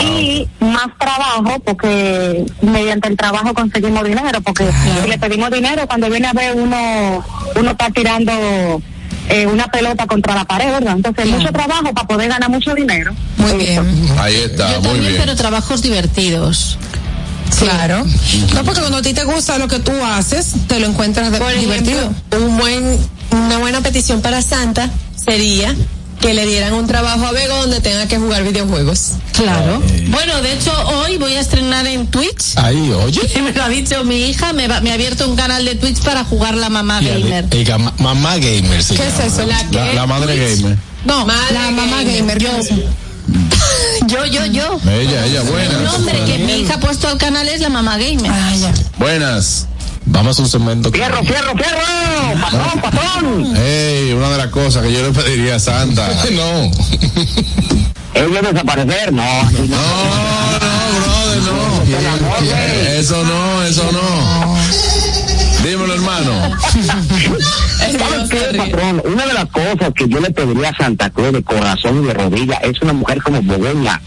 Y más trabajo, porque mediante el trabajo conseguimos dinero, porque si le pedimos dinero, cuando viene a ver uno, uno está tirando eh, una pelota contra la pared, ¿verdad? Entonces, mucho trabajo para poder ganar mucho dinero. Muy bien. Ahí está, Yo muy también, bien. pero trabajos divertidos. Claro. No, porque cuando a ti te gusta lo que tú haces, te lo encuentras de- Por divertido. ejemplo, un buen, una buena petición para Santa sería que le dieran un trabajo a Bego donde tenga que jugar videojuegos. Claro. Bueno, de hecho, hoy voy a estrenar en Twitch. Ahí, oye. Y me lo ha dicho mi hija, me, va- me ha abierto un canal de Twitch para jugar la mamá gamer. El mamá gamer. se ¿Qué es eso? La La, la madre gamer. No, Madre la mamá gamer. gamer. ¿qué es eso? Yo, yo, yo. Ella, ella, El buenas. nombre que mi hija ha puesto al canal es la mamá gamer. Ah, ya. Buenas. Vamos a un segmento. ¡Fierro, fierro, fierro! ¡Patrón, patrón! Hey, una de las cosas que yo le pediría a Santa. no. ¿Ellos desaparecer? No, No, no, brother, no. Eso no, eso no. Dímelo, hermano. ¿Sabes qué, patrón? Una de las cosas que yo le pediría a Santa Cruz de corazón y de rodilla es una mujer como Begoña.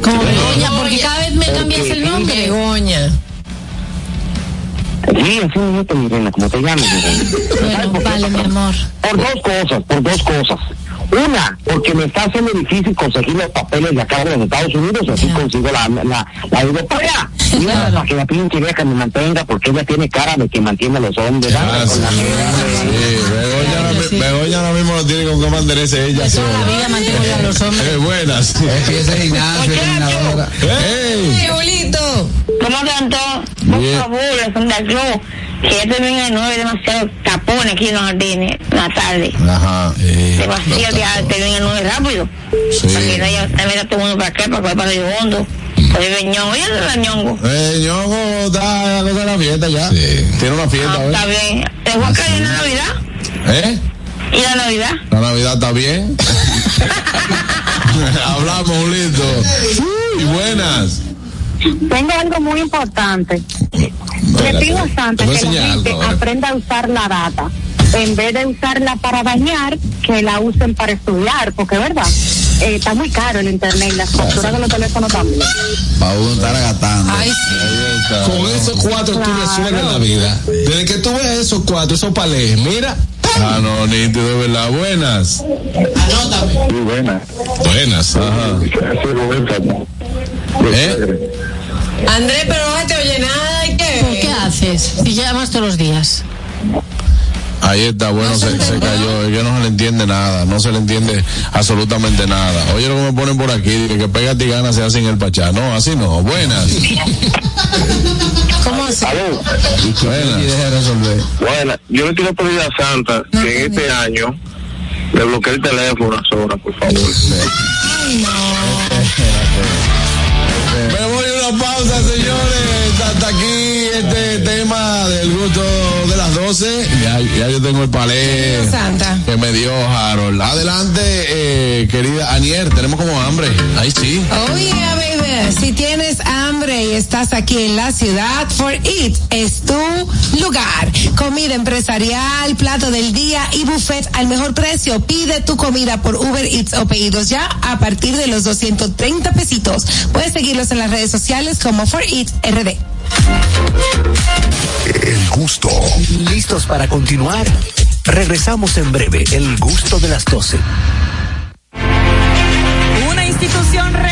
Como Begoña, porque cada vez me cambias el nombre. Begoña. Sí, así mismo, mi reina, como te llames, mi reina. Bueno, vale, mi amor. Por dos cosas, por dos cosas. Una, porque me está haciendo difícil conseguir los papeles de acá de los Estados Unidos, así consigo la, la, la europea. Y una, para que la pinche vieja me mantenga, porque ella tiene cara de que mantiene a los hombres. ¿sabes? Con la Sí, Begoña ahora mismo no tiene con qué mantenerse ella sola. vida mantengo yo a los hombres. Eh, buenas. Es que ¿Cómo tanto? Por favor, la fundación. Que ya termina de nueve, demasiado tapones aquí en los jardines, en la tarde. Ajá. Demasiado, ya termina de nueve rápido. Para que no haya, también está todo el mundo para acá, para para el hondo. El ñongo, ya es ñongo. Eh, ñongo está la cosa de la fiesta ya. Tiene una fiesta, Ah, hoy. está bien. ¿Te voy a caer en la Navidad? ¿Eh? ¿Y la Navidad? La Navidad está bien. Hablamos, Julito. Y buenas. Tengo algo muy importante. Le pido a Santa que la gente aprenda a usar la data. En vez de usarla para dañar, que la usen para estudiar, porque verdad, Eh, está muy caro el internet y las facturas de los teléfonos también. Para uno estar agatando. Ay, Con esos cuatro tú resuelves la vida. Desde que tú ves esos cuatro, esos palés, mira. Ah, no, nítido, de verdad. Buenas. Muy buena. Buenas, ajá. ¿Eh? Andrés, pero no te oye nada. ¿y qué? ¿Por qué haces? Si llamas todos los días. Ahí está, bueno, se, se cayó. Es que no se le entiende nada. No se le entiende absolutamente nada. Oye, lo que me ponen por aquí, dice que pega y gana se hace en el pachá. No, así no. Buenas. ¿Cómo así? Buenas. Bueno, yo le quiero pedir a Santa que en este año le bloquee el teléfono unas horas, por favor. Me del gusto de las 12. Ya, ya yo tengo el palé Santa. que me dio Harold. Adelante, eh, querida Anier. Tenemos como hambre. Ahí sí. Oh yeah, Si tienes hambre y estás aquí en la ciudad, For It es tu lugar. Comida empresarial, plato del día y buffet al mejor precio. Pide tu comida por Uber Eats o pedidos ya a partir de los 230 pesitos. Puedes seguirlos en las redes sociales como For It RD. El gusto. ¿Listos para continuar? Regresamos en breve. El gusto de las 12. Una institución referente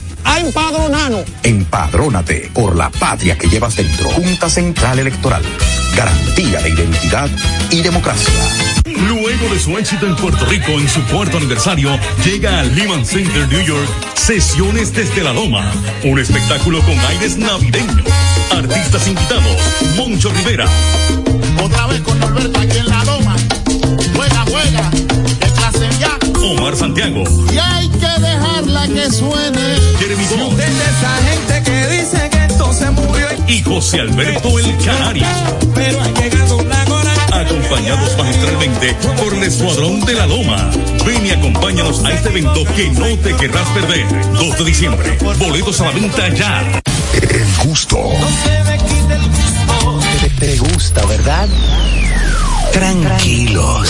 a empadronarnos. Empadrónate por la patria que llevas dentro. Junta Central Electoral. Garantía de identidad y democracia. Luego de su éxito en Puerto Rico en su cuarto aniversario, llega al Lehman Center New York Sesiones desde la Loma, un espectáculo con aires navideños. Artistas invitados, Moncho Rivera, Otra vez con Norberto aquí en la loma. Juega, juega. Omar Santiago, Y hay que dejarla que suene. Jeremy Bond esa gente que dice que esto se murió. y José Alberto El Canario. Pero hay que doblar acompañados magistralmente por el Escuadrón de la Loma. Ven y acompáñanos a este evento que no te querrás perder. 2 de diciembre. Boletos a la venta ya. El gusto. Te, te gusta, ¿verdad? Tranquilos.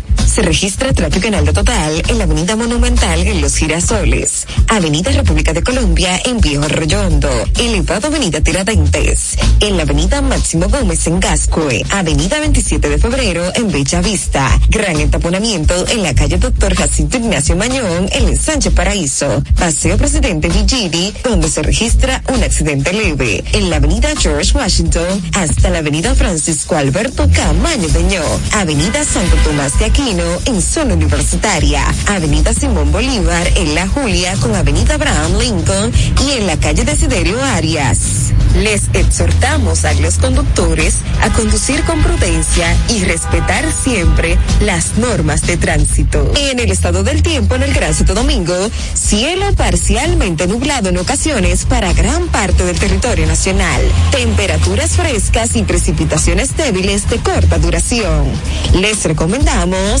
Se registra tráfico en alto total en la Avenida Monumental en Los Girasoles, Avenida República de Colombia en Viejo Arroyondo, elevado Avenida Tiradentes, en la Avenida Máximo Gómez en Gascue, Avenida 27 de Febrero en Bella Vista, gran entaponamiento en la calle Doctor Jacinto Ignacio Mañón en Sánchez Paraíso, Paseo Presidente Villini, donde se registra un accidente leve, en la Avenida George Washington hasta la Avenida Francisco Alberto Camaño Deñó, Avenida Santo Tomás de Aquino en zona universitaria, Avenida Simón Bolívar en La Julia con Avenida Abraham Lincoln y en la calle Desiderio Arias. Les exhortamos a los conductores a conducir con prudencia y respetar siempre las normas de tránsito. En el estado del tiempo en el Gran Santo Domingo, cielo parcialmente nublado en ocasiones para gran parte del territorio nacional. Temperaturas frescas y precipitaciones débiles de corta duración. Les recomendamos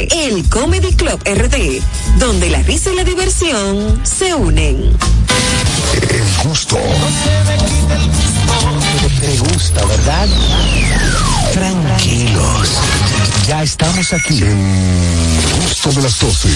829-341-1111. El Comedy Club RD, donde la risa y la diversión se unen. El gusto. Te gusta, ¿verdad? Tranquilos. Ya estamos aquí. El gusto de las 12.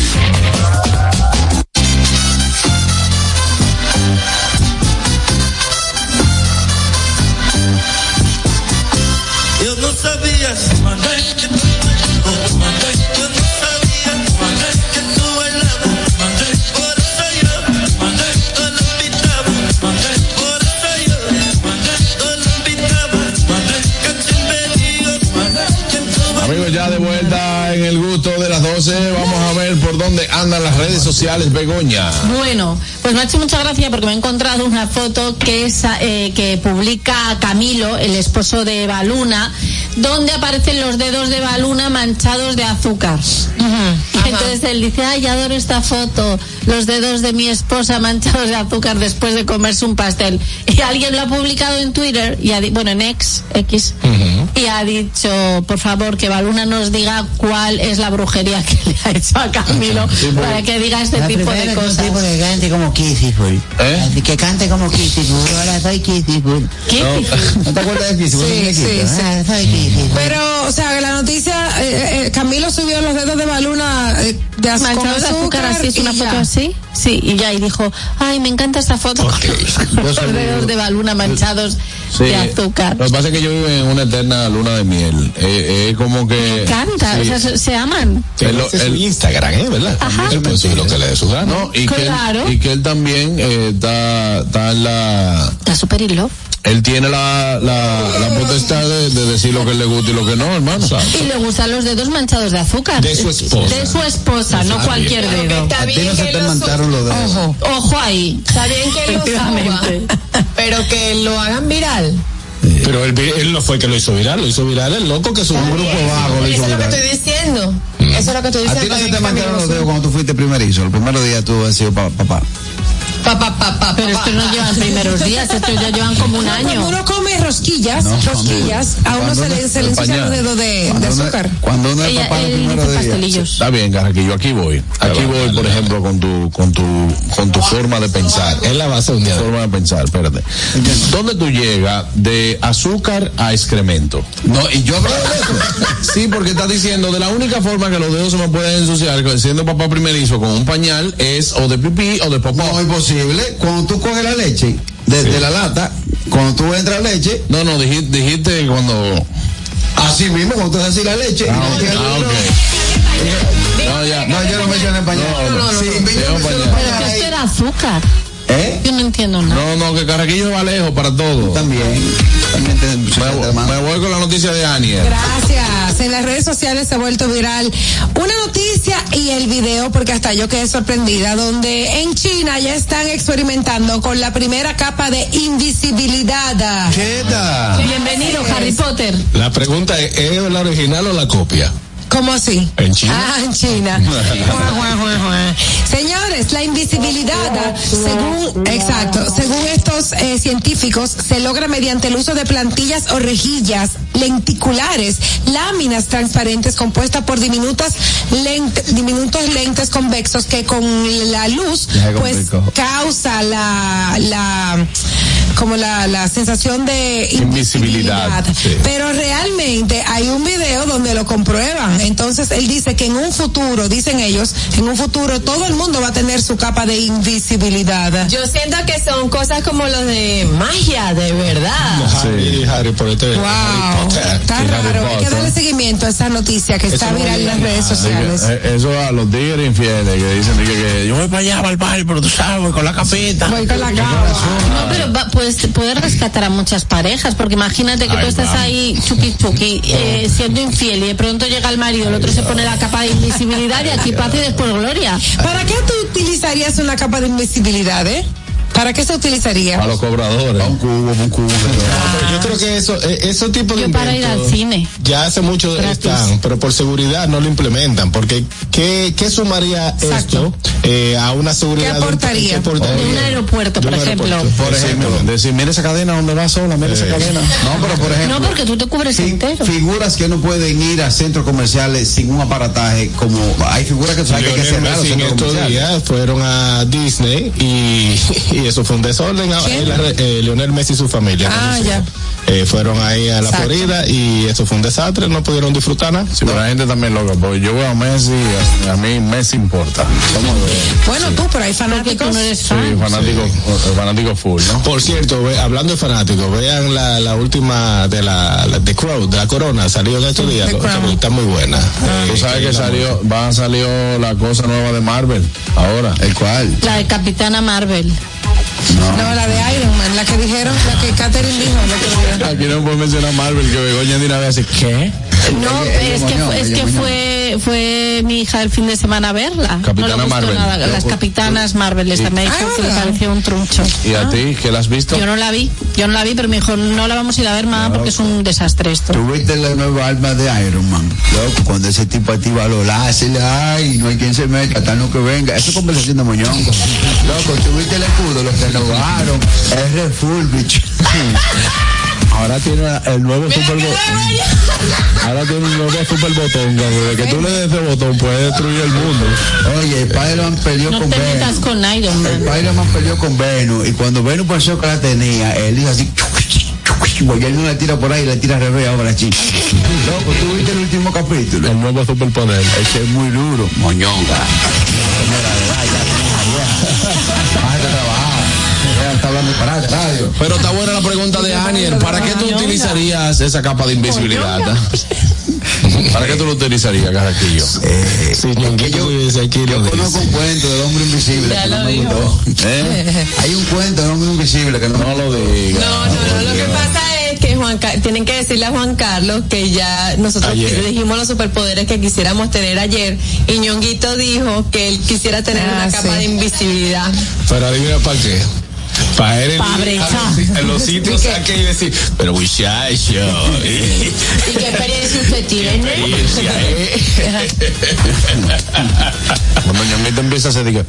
Dónde andan las redes sociales, Begoña. Bueno, pues me ha hecho mucha gracia porque me he encontrado una foto que es eh, que publica Camilo, el esposo de Baluna, donde aparecen los dedos de Baluna manchados de azúcar. Entonces él dice, ay, adoro esta foto, los dedos de mi esposa manchados de azúcar después de comerse un pastel. Y alguien lo ha publicado en Twitter, y ha di- bueno, en X, X, y ha dicho, por favor, que Baluna nos diga cuál es la brujería que le ha hecho a Camilo para que diga este La tipo de cosas. tipo que cante como Kissiful. ¿Eh? Que cante como Kissiful. Ahora soy Kissiful. Kissiful. ¿No te acuerdas de Kissiful? Sí, sí, muñequito, sí. ah, soy Kissiful. Pero, o sea, que la noticia, eh, eh, Camilo subió los dedos de Baluna eh, de az- con manchados de azúcar, así es una foto así. Sí, y ya, y dijo, ay, me encanta esta foto con los, dedos de baluna manchados Sí, de azúcar. Lo que pasa es que yo vivo en una eterna luna de miel. Eh, Es como que. Canta, Sí. o sea, se, se aman. El- es su el- Instagram, ¿eh? ¿Verdad? Él puede subir lo que le dé su gana. No, y, Claro. que él, y que él también eh, está, está en la. Está super in love. Él tiene la, la, la potestad de, de decir lo que le gusta y lo que no, hermano. Y le gustan los dedos manchados de azúcar. De su esposa. De su esposa, no Está cualquier bien. dedo. Está bien no que lo mancharon los dedos. Ojo, ojo ahí. Está bien que lo suba, pero que lo hagan viral. Pero él, él no fue que lo hizo viral, lo hizo viral el loco que subió un grupo vago. Lo Eso hizo es lo que estoy diciendo. Eso es lo que estoy A diciendo. ti no se te que mancharon los lo dedos cuando tú fuiste primerizo. El primer día tú has sido pa- papá. Pa, pa, pa, pa, Pero esto no llevan primeros días, esto ya llevan como un año. Cuando uno come rosquillas, No, rosquillas, a uno se le, se le el ensucian los dedos de, de azúcar. Cuando uno es Ella- papá dice días. pastelillos. Está bien, Carraquillo, aquí voy. Aquí voy, por ejemplo, con tu, con tu, con tu forma de pensar. Es la base un día. Forma de pensar, espérate. ¿Dónde tú llegas de azúcar a excremento? No, y yo hablo de eso. Sí, porque estás diciendo de la única forma que los dedos se me pueden ensuciar siendo papá primerizo con un pañal es o de pipí o de popó. No es posible. Cuando tú coges la leche desde la lata, cuando tú entras leche, No, no, dijiste, dijiste cuando. así mismo, cuando tú haces así la leche. Ah, no ok. tienes- Ah, ok. No, ya. No, yo no mencioné pañal. No, no, no, Sí, no, yo no, mencioné pañal. ¿Eh? Yo no entiendo nada. No, no, que Carraquillo va lejos para todo. También. También te, Me, me voy con la noticia de Aniel. Gracias. En las redes sociales se ha vuelto viral una noticia y el video, porque hasta yo quedé sorprendida, donde en China ya están experimentando con la primera capa de invisibilidad. ¿Qué tal? Bienvenido, Harry Potter. La pregunta es, ¿es la original o la copia? ¿Cómo así? ¿En China? Ah, en China. Señores, la invisibilidad, según, exacto, según estos eh, científicos, se logra mediante el uso de plantillas o rejillas lenticulares, láminas transparentes compuestas por diminutas lent- diminutos lentes convexos que con la luz, pues, causa la, la, como la, la sensación de Invisibilidad, sí. pero realmente hay un video donde lo comprueban. Entonces él dice que en un futuro, dicen ellos, en un futuro todo el mundo va a tener su capa de invisibilidad. Yo siento que son cosas como los de magia, de verdad. Harry, Harry Potter. Wow, Harry Potter. está Sí, raro. Hay que darle seguimiento a esa noticia que está Eso no viral en las redes sociales. Eh, Eso a los tigres infieles que dicen que, que yo voy para allá, para el baile, pero tú sabes, voy con la capita. Voy con la capa. No, pero va- puedes, puedes rescatar a muchas parejas, porque imagínate que Ay, tú estás ahí chuki chuki, eh, siendo infiel y de pronto llega el marido, el otro se pone la capa de invisibilidad y aquí paz y después gloria. ¿Para qué tú utilizarías una capa de invisibilidad, eh? ¿Para qué se utilizaría? A los cobradores. Un cubo, un cubo. Pero yo creo que eso, eh, ese tipo de Yo para ir al cine. ya hace mucho Gratis. están, pero por seguridad no lo implementan, porque ¿qué, qué sumaría esto eh, a una seguridad? ¿Qué aportaría? ¿Qué aportaría? De un aeropuerto, por un ejemplo. aeropuerto. Por ejemplo, decir, mira esa cadena donde va sola, mira esa Eh. cadena. No, pero por ejemplo. No, porque tú te cubres fi- entero. Figuras que no pueden ir a centros comerciales sin un aparataje, como hay figuras que tú sabes que hay que cerrar los centros estos comerciales. días fueron a Disney y, y eso fue un desorden. Ah, la eh, Lionel Messi y su familia. Ah, ya. Eh, fueron ahí a la Exacto. Florida y eso fue un desastre, no pudieron disfrutar nada. Sí, pero la gente también loca, porque yo veo a Messi, a, a mí Messi importa. Bueno, tú, pero hay fanáticos. no eres sí, fanático, eh, fanático full, ¿no? Por cierto, ve- hablando de fanáticos, vean la, la última de la, la The Crow, de la Corona, salió en estos días, está muy buena. Tú Eh, sabes que salió, va a salir la cosa nueva de Marvel, ahora. ¿El cual? La de Capitana Marvel. No, la de Iron Man, la que dijeron, la que Catherine dijo. la que. Aquí no puedo mencionar Marvel, que Begoña de una vez hace, ¿qué? No, es que, fue, es que fue, fue mi hija el fin de semana a verla. Capitana no le Marvel. nada. Las capitanas Marvel, esta me Ah, que le ¿verdad? pareció un truncho. ¿Y a ti, que la has visto? Yo no la vi, yo no la vi, pero me dijo, no la vamos a ir a ver, mamá, porque es un desastre esto. Tuviste la nueva arma de Iron Man. Loco, cuando ese tipo activa los láseres, ay, no hay quien se meta, hasta no que venga. Eso es conversación de moñón. Loco, tuviste el escudo, lo renovaron. Es refurbished. Ahora tiene el nuevo super botón. Ahora tiene un nuevo super botón. De que tú le des ese botón puede destruir el mundo. Oye, Spider-Man peleó No con te metas con Iron Man. Spider-Man peleó con Venom. Y cuando Venom pensó que la tenía, él dijo así. Porque él no la tira por ahí, la tira al revés ahora, chico. Loco, ¿tú viste el último capítulo? El nuevo superpoder. Ese es muy duro. Moñonga. Está hablando para radio. Pero está buena la pregunta de Aniel. ¿Para qué tú utilizarías esa capa de invisibilidad? ¿Para qué tú lo utilizarías, Carraquillo? Eh, Sí, Ñonguito dice aquí yo conozco dice. un cuento del hombre invisible Ya que no me dijo. gustó. ¿Eh? Hay un cuento del hombre invisible que no, No lo digas. No, no, no, lo que pasa es que Juan tienen que decirle a Juan Carlos que ya nosotros Ayer. le dijimos los superpoderes que quisiéramos tener ayer y Ñonguito dijo que él quisiera tener Ah, una capa sí. de invisibilidad. Pero adivina para qué. Para brechar. en los sitios saque y decir, pero muchacho, eh, ¿Y qué experiencia usted tiene? experiencia, eh. Cuando Ñonguito empieza a hacer, diga,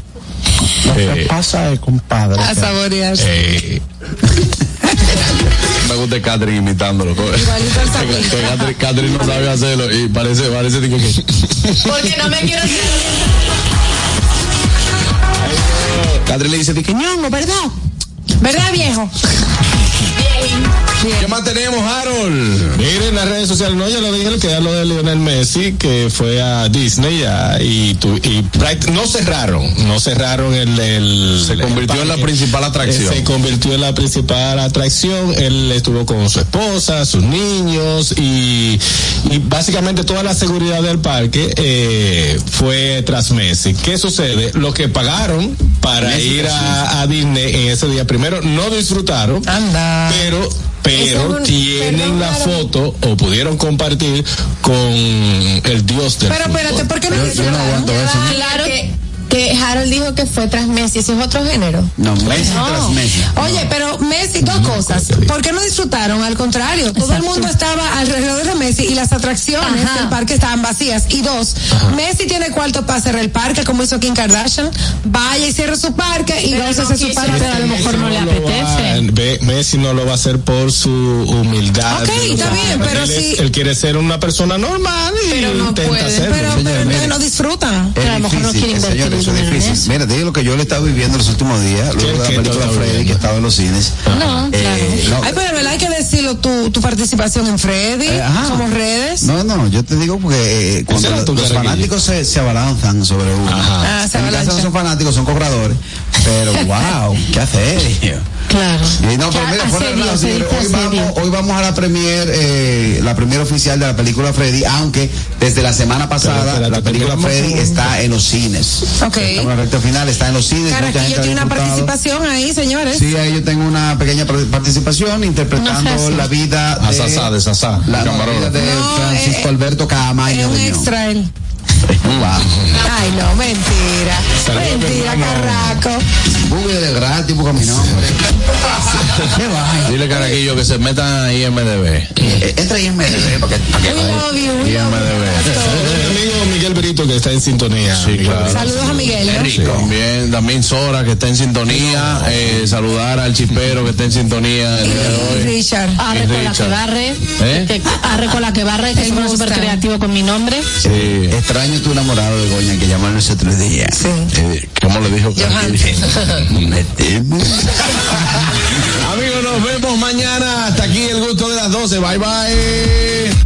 Lo que Eh, pasa es, compadre. A que- saborear. Eh, me gusta Catherine imitándolo. Que que Catherine, Catherine no sabe hacerlo y parece, parece que, que- Porque no me quiero Catherine le dice que ñongo, ¿verdad? ¿Verdad, viejo? ¿Qué más tenemos, Harold? Miren las redes sociales, no, ya lo dije, que era lo de Lionel Messi, que fue a Disney ya, y, tu- y práct- no cerraron, no cerraron el... el Se convirtió en la principal atracción. Se convirtió en la principal atracción, él estuvo con su esposa, sus niños, y, y básicamente toda la seguridad del parque eh, fue tras Messi. ¿Qué sucede? Los que pagaron para Messi ir a, a Disney en ese día, primero no disfrutaron, Anda. pero pero Eso un- tienen perdón, la foto o pudieron compartir con el dios del Pero fútbol. espérate, ¿por qué no Yo- yo no disfrutaron? aguanto eso. Claro que, que Harold dijo que fue tras Messi, ese es otro género. No, Messi No. tras Messi. Oye, pero Messi, dos cosas. ¿Por qué no disfrutaron? Al contrario, todo el mundo estaba alrededor de Messi y las atracciones Ajá. del parque estaban vacías. Y dos, Messi tiene cuarto para cerrar el parque, como hizo Kim Kardashian. Vaya y cierre su parque y Pero vamos a no hacer su parque. pero a lo mejor no le lo va- apetece. ve- Messi no lo va a hacer por su humildad. Ok, está bien, pero él, es- sí. él quiere ser una persona normal y Pero no intenta puede. hacerlo. Pero, pero entonces miren. no disfrutan. Es a lo mejor no difícil, quiere eh, invertir señores, eso es difícil. Mira, te digo lo que yo le he estado viviendo los últimos días, luego de la película Freddy, que estaba en los cines. No, Eh, no, Ay, pero verdad hay que decirlo, tu, tu participación en Freddy, Eh, ajá. somos redes. No, no, yo te digo porque eh, cuando los, los fanáticos se, se abalanzan sobre uno. Ah, se en mi avalanchan. no son fanáticos, son cobradores. Pero wow, qué hacer. Claro. Y no, pero mira, fuera de asedio, relajo, se señores, dice hoy vamos, hoy vamos a la premier, eh, la premier oficial de la película Freddy, aunque desde la semana pasada la película Freddy está en los cines. Ok. Estamos en la recta final, está en los cines. mucha gente Carajillo tiene una participación ahí, señores. Sí, ahí yo tengo una pequeña par- participación interpretando No sé si- la vida de, Sasá, de Sasá, la, la vida de No, Francisco eh, Alberto Camaño. Es un extra él. Ay, no, mentira. Saludos, mentira. Carraco. Google de gratis, busca mi nombre. ¿Qué va? Dile, Caraquillo, que se metan ahí en MDB. Eh, Entra ahí en MDB para que, para que We love you, we Y love MDB. Mi amigo Miguel Brito que está en sintonía. Sí, claro. Saludos a Miguel. ¿no? Sí. También, también Sora, que está en sintonía. Eh, saludar al chispero que está en sintonía el día de hoy. Richard. Arre Y con la que barre. ¿Eh? Que, arre con la que barre, que gusta. súper creativo con mi nombre. Sí. Extraño tu enamorado de Goña que llamaron ese otro día. Sí. Eh, ¿Cómo le dijo? Me temo. Amigos, nos vemos mañana. Hasta aquí el gusto de las 12. Bye, bye.